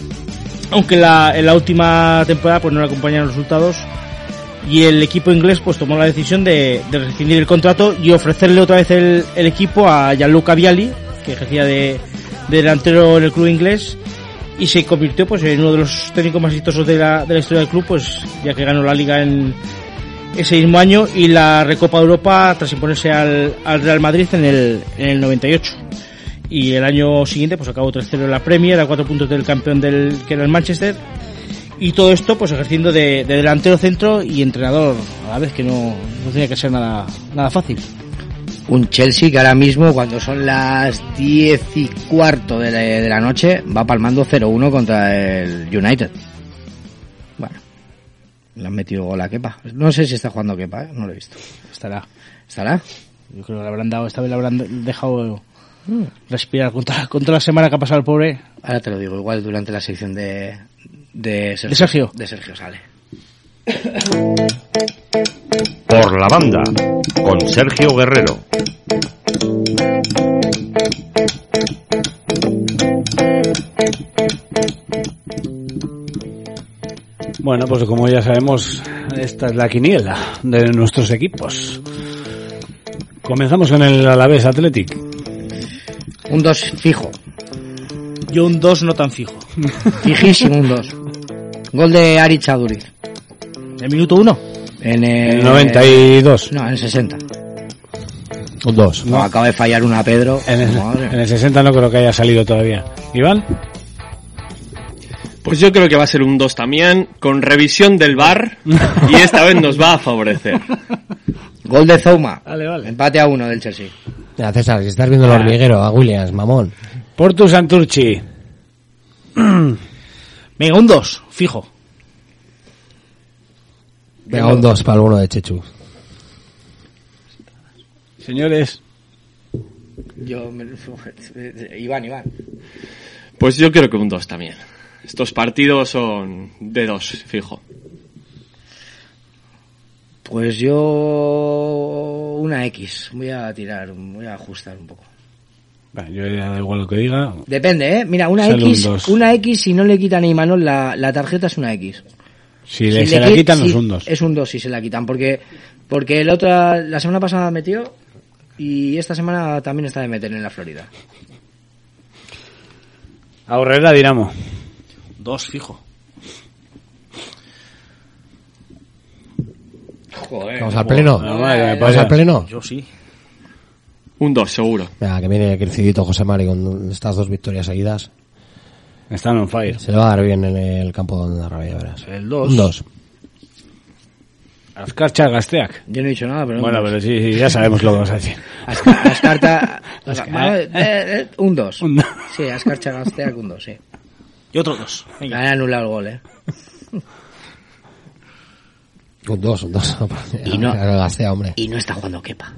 aunque la, en la última temporada pues no le acompañaron los resultados y el equipo inglés pues tomó la decisión de, rescindir el contrato y ofrecerle otra vez el, equipo a Gianluca Vialli que ejercía de, de delantero en el club inglés y se convirtió pues en uno de los técnicos más exitosos de la, historia del club pues ya que ganó la liga en ese mismo año y la Recopa de Europa tras imponerse al, al Real Madrid en el, en el 98 y el año siguiente pues acabó tercero en la Premier a cuatro puntos del campeón del que era el Manchester y todo esto pues ejerciendo de, de delantero centro y entrenador a la vez que no, no tenía que ser nada nada fácil Un Chelsea que ahora mismo, cuando son las 10 y cuarto de la, de la noche, va palmando 0-1 contra el United. Bueno, le han metido gol a Kepa. No sé si está jugando Kepa, ¿eh? no lo he visto. estará ¿Estará? yo creo que le habrán dado esta vez le habrán dejado respirar contra, contra la semana que ha pasado el pobre Ahora te lo digo, igual durante la sección de, de Sergio. De Sergio. De Sergio sale. Por la banda, con Sergio Guerrero. Bueno, pues como ya sabemos, esta es la quiniela de nuestros equipos. Comenzamos con el Alavés Athletic. Un 2 fijo. yo un 2 no tan fijo Fijísimo un 2. Gol de Ari Chaduriz. el minuto 1 En el, El 92. No, en el 60. Un 2. No, acaba de fallar una Pedro. En el, en el 60 no creo que haya salido todavía. ¿Iván? Pues yo creo que va a ser un 2 también, con revisión del bar, y esta vez nos va a favorecer. Gol de Zouma. Vale, vale. Empate a uno del Chelsea. Mira, César, si estás viendo el hormiguero, a Williams, mamón. Portu Santurchi. venga un 2 fijo Venga, un 2 para el uno de Chechu. Señores. Yo, me- Iván, Iván. Pues yo creo que un 2 también. Estos partidos son de 2, fijo. Pues yo una X. Voy a tirar, voy a ajustar un poco. Yo ya da igual lo que diga. Depende, ¿eh? Mira, una Sale un X, dos. una X si no le quitan a Imanol la, la tarjeta es una X. Si, le, Si se le la qui- quitan, si- es un 2. Es un 2 si se la quitan, porque porque el otra la semana pasada metió y esta semana también está de meter en la Florida. Aurrera Dinamo. 2 fijo Joder. Vamos al pleno. Vamos al pleno. yo sí Un 2, seguro. Venga, que viene crecidito José Mari con estas dos victorias seguidas. Están on fire. Se le va a dar bien en el campo donde Arrabia, ya verás. el 2 Un 2. Ascarcha Gasteac. Yo no he dicho nada, pero Bueno, un pero dos. sí, sí, ya sabemos lo que vas a decir. Asca- Ascarta, eh, eh, un 2. Un dos. Sí, Ascarcha Gasteac un 2, sí. Y dos. Me Venga. han anulado el gol, ¿eh? Un dos, un dos. Y no- hombre. Y no está jugando Kepa.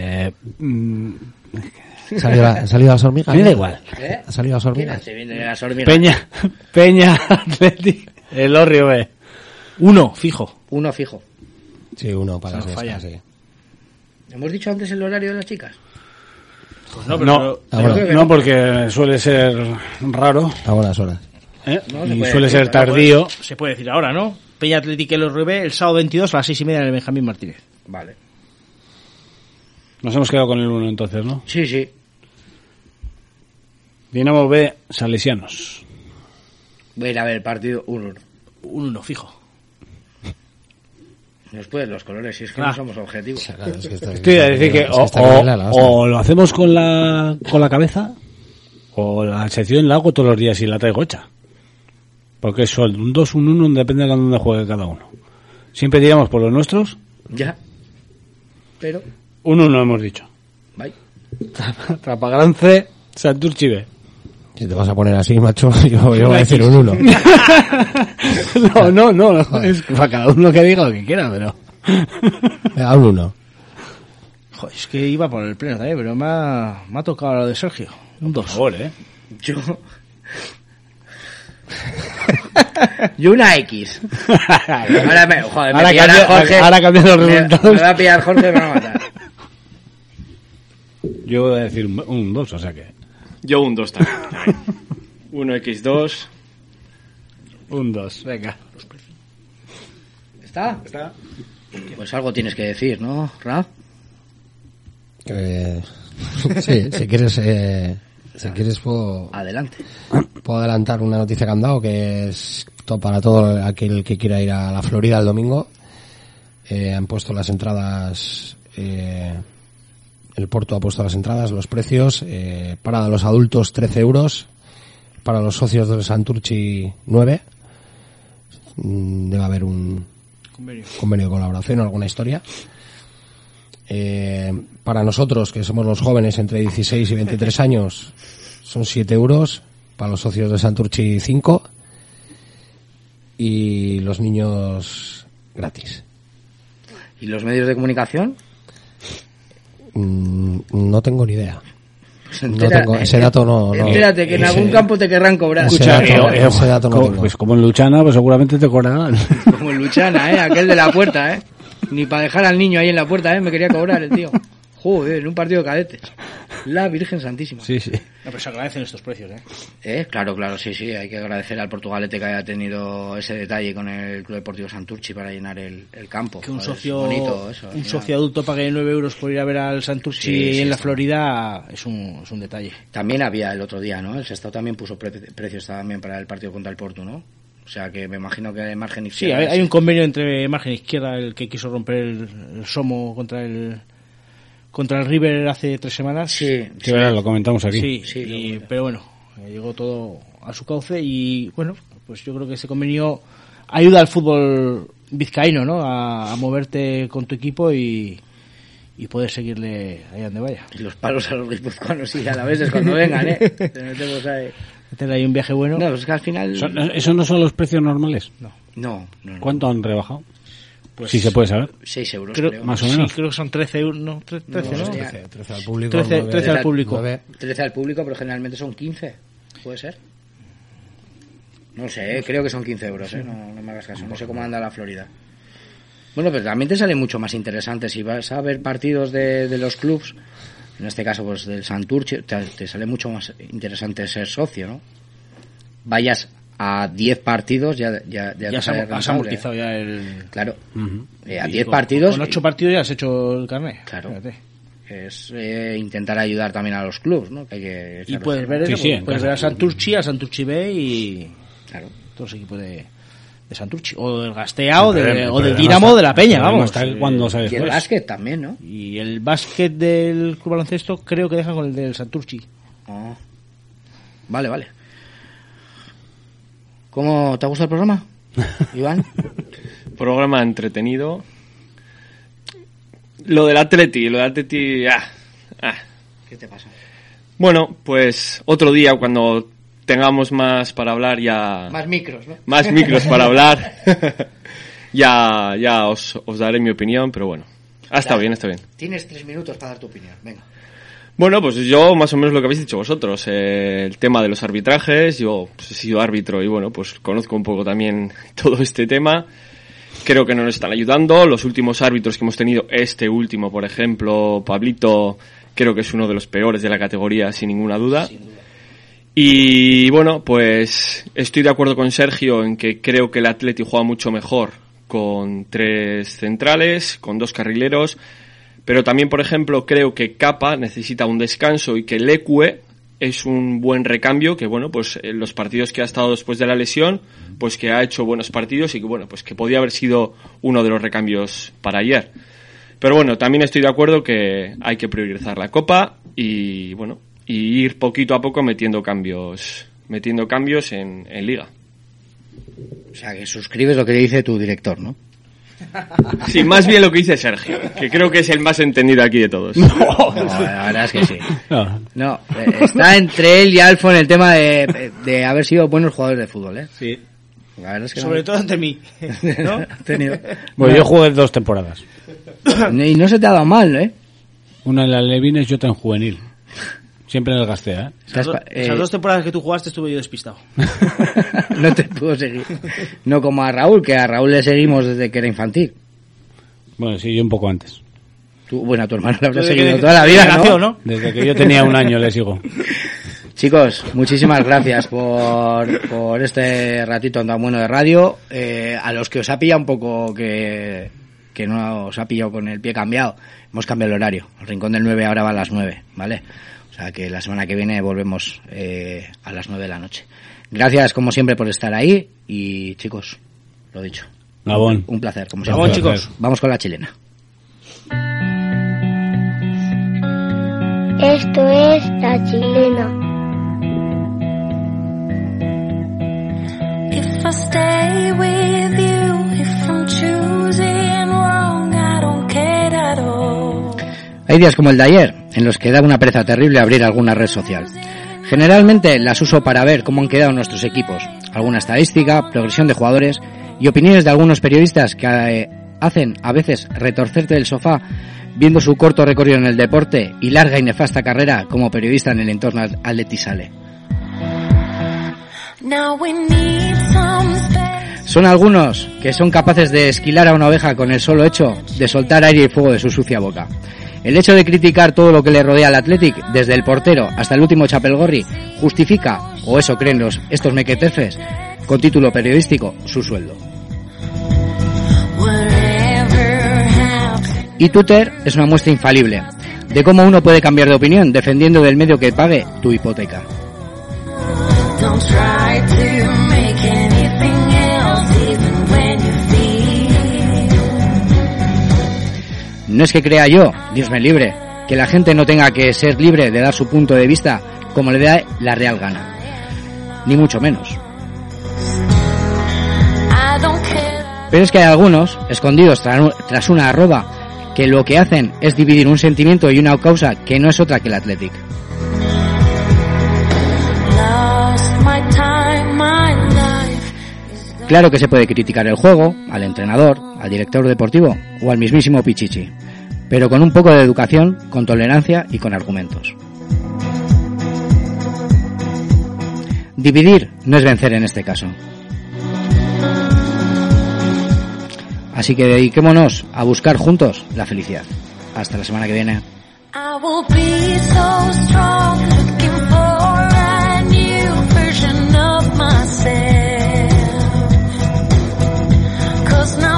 Eh, mm, ¿Ha salido, la- salido las hormigas? Me da igual. ¿Eh? ¿Ha salido las ¿Quién hormigas? de las hormigas? Peña, Peña, Atleti, el Orrio B. Uno, fijo. Uno fijo. Sí, uno para No las falla. Sí. ¿Hemos dicho antes el horario de las chicas? Pues no, No, pero, Ah, creo que no, no. porque suele ser raro A buenas horas. ¿eh? No, se y suele decir, ser no tardío. se puede decir ahora, ¿no? Peña Atlético y los Rubé el sábado 22 a las 6 y media en el Benjamín Martínez. Vale. Nos hemos quedado con el 1 entonces, ¿no? Sí, sí. Dinamo B, Salesianos. Voy a ir a ver el partido 1-1. Un uno, fijo. Después los colores, si es que Ah. no somos objetivos. Claro, es que está- Estoy a decir que es o, está o- bien la hostia. o lo hacemos con la, con la cabeza o la sección la hago todos los días y la traigo hecha. Porque es sol, un 2, un 1, depende de dónde juegue cada uno. Siempre tiramos por los nuestros, Ya. Pero, un 1 hemos dicho. bye. Trapagrance, Santurchi B. Si te vas a poner así, macho, yo, yo voy a decir un uno. no, no, no, es para cada uno que diga lo que quiera, pero... Venga, un uno. Joder, es que iba por el pleno también, pero me ha, me ha tocado lo de Sergio. Un 2. Por favor, ¿eh? Yo. Yo una X. Ahora me, joder, me Ahora cambia- Jorge. ahora cambian los resultados. Me va a pillar Jorge y me va a matar. Yo voy a decir un 2, o sea que... Yo un 2 también. 1x2. Un 2, venga. ¿Está? Está. Pues algo tienes que decir, ¿no, Raf? Eh, sí, si quieres, eh, si quieres puedo, Adelante. puedo adelantar una noticia que han dado que es to- para todo aquel que quiera ir a la Florida el domingo. Eh, han puesto las entradas, eh, el Porto ha puesto las entradas, los precios, eh, para los adultos 13 euros, para los socios del Santurchi 9. Mm, Debe haber un, Convenio. convenio de colaboración o alguna historia. Eh, para nosotros, que somos los jóvenes entre 16 y 23 años, son 7 euros. Para los socios de Santurchi, 5. Y los niños, gratis. ¿Y los medios de comunicación? Mm, no tengo ni idea. Pues No tengo, ese dato no. no Entérate que en ese- algún campo te querrán cobrar. Ese Escucha, dato- eh, eh, ese dato no como, tengo. pues como en Luchana, pues seguramente te cobrarán. Como en Luchana, ¿eh? Aquel de la puerta, ¿eh? Ni para dejar al niño ahí en la puerta, ¿eh? Me quería cobrar el tío. Joder, en un partido de cadetes. La Virgen Santísima. sí, sí. No, pero se agradecen estos precios, ¿eh? ¿Eh? Claro, claro, sí, sí. Hay que agradecer al Portugalete que haya tenido ese detalle con el Club Deportivo Santurchi para llenar el, el campo. Que un Joder, es socio, bonito eso, un socio adulto pague 9 euros por ir a ver al Santurchi Sí, sí, en la está. Florida es un, es un detalle. También había el otro día, ¿no? El Sestao también puso pre- precios también para el partido contra el Porto, ¿no? O sea que me imagino que margen Sí, izquierda hay, es- hay un convenio entre margen izquierda, el que quiso romper el, el Somo contra el contra el River hace tres semanas. Sí, Sí, verdad, lo comentamos aquí. Sí, Sí, y- pero bueno, llegó todo a su cauce y bueno, pues yo creo que ese convenio ayuda al fútbol vizcaíno, ¿no? A, a moverte con tu equipo y, y poder seguirle allá donde vaya. Y los palos a los guipuzcoanos y a la vez es cuando vengan, ¿eh? Te metemos ahí. Tener ahí un viaje bueno. No, pues es que al final... Son- ¿Esos no son los precios normales? No. No, no, no. ¿Cuánto han rebajado? Pues, si se puede saber. 6 euros, creo, creo. Más o sí, menos. creo que son 13 euros, no, Tre- 13, ¿no? hostia. 13, 13 al público. 13, nueve- 13 al público. nueve. 13 al público, pero generalmente son 15. ¿Puede ser? No sé, eh, creo que son 15 euros, ¿eh? No, no me hagas caso. No sé cómo anda la Florida. Bueno, pero también te sale mucho más interesante si vas a ver partidos de, de los clubs, en este caso pues del Santurce, te, te sale mucho más interesante ser socio, ¿no? Vayas a 10 partidos, ya, ya, ya, se ha, has amortizado ya el... Claro, Eh, a y 10 con- partidos. Con 8 partidos ya has hecho el carnet. Claro. Fíjate. Es eh, intentar ayudar también a los clubs, ¿no? Que hay que Y puedes ver, Sí, sí, puedes ver a Santurchi, a Santurchi B y Claro. todos los equipos de, de Santurchi. O del Gastea o, de- o del el Dinamo de la Peña, vamos. está el cuando sales Y el básquet también, ¿no? Y el básquet del Club Baloncesto creo que deja con el del Santurchi. Ah. Vale, vale. ¿Cómo te ha gustado el programa, Iván? Programa entretenido. Lo del Atleti, lo del Atleti... Ah, ah. ¿Qué te pasa? Bueno, pues otro día cuando tengamos más para hablar ya... Más micros, ¿no? Más micros para hablar. ya ya os, os daré mi opinión, pero bueno. Ah, está bien, está bien. Tienes tres minutos para dar tu opinión. Venga. Bueno, pues yo más o menos lo que habéis dicho vosotros, eh, el tema de los arbitrajes, yo pues, he sido árbitro y bueno, pues conozco un poco también todo este tema. Creo que no nos están ayudando. Los últimos árbitros que hemos tenido, este último, por ejemplo, Pablito, creo que es uno de los peores de la categoría, sin ninguna duda. Y bueno, pues estoy de acuerdo con Sergio en que creo que el Atleti juega mucho mejor con tres centrales, con dos carrileros, pero también, por ejemplo, creo que Capa necesita un descanso y que Leque es un buen recambio, que bueno, pues en los partidos que ha estado después de la lesión, pues que ha hecho buenos partidos y que bueno, pues que podía haber sido uno de los recambios para ayer. Pero bueno, también estoy de acuerdo que hay que priorizar la copa y bueno, y ir poquito a poco metiendo cambios, metiendo cambios en, en liga. O sea, que suscribes lo que dice tu director, ¿no? Sí, más bien lo que dice Sergio, que creo que es el más entendido aquí de todos. No, la verdad es que sí. No, eh, está entre él y Alfo en el tema de, de haber sido buenos jugadores de fútbol, ¿eh? Sí. La verdad es que Sobre no. todo ante mí. ¿no? Ha tenido- Bueno, yo jugué dos temporadas. Y no se te ha dado mal, ¿eh? Una en la Levines y otra en juvenil. Siempre en el Gastea, ¿eh? Esas, do- esas dos temporadas que tú jugaste estuve yo despistado. no te puedo seguir. No como a Raúl, que a Raúl le seguimos desde que era infantil. Bueno, sí, yo un poco antes. Tú, bueno, a tu hermano le habrás Desde seguido que- toda la vida, que ¿no? nació, ¿no? Desde que yo tenía un año le sigo. Chicos, muchísimas gracias por, por este ratito tan bueno de radio. Eh, a los que os ha pillado un poco que, que no os ha pillado con el pie cambiado, hemos cambiado el horario. El Rincón del 9 ahora va a las 9, ¿vale? Sea que la semana que viene volvemos eh, a las 9 de la noche. Gracias como siempre por estar ahí y chicos, lo dicho. Gabón. Un placer, como Gabón, siempre. chicos. Vamos con la chilena. Esto es La Chilena. If I stay with you, Hay días como el de ayer, en los que da una pereza terrible abrir alguna red social. Generalmente las uso para ver cómo han quedado nuestros equipos, alguna estadística, progresión de jugadores y opiniones de algunos periodistas que eh, hacen a veces retorcerte del sofá viendo su corto recorrido en el deporte y larga y nefasta carrera como periodista en el entorno at- Atleti Sale. Now we need some space. Son algunos que son capaces de esquilar a una oveja con el solo hecho de soltar aire y fuego de su sucia boca. El hecho de criticar todo lo que le rodea al Athletic, desde el portero hasta el último chapelgorri, justifica, o eso creen los, estos mequetefes, con título periodístico, su sueldo. Y Twitter es una muestra infalible de cómo uno puede cambiar de opinión dependiendo del medio que pague tu hipoteca. No es que crea yo, Dios me libre, que la gente no tenga que ser libre de dar su punto de vista como le da la real gana. Ni mucho menos. Pero es que hay algunos, escondidos tra- tras una arroba, que lo que hacen es dividir un sentimiento y una causa que no es otra que el Athletic. Claro que se puede criticar el juego, al entrenador, al director deportivo o al mismísimo Pichichi, pero con un poco de educación, con tolerancia y con argumentos. Dividir no es vencer en este caso. Así que dediquémonos a buscar juntos la felicidad. Hasta la semana que viene.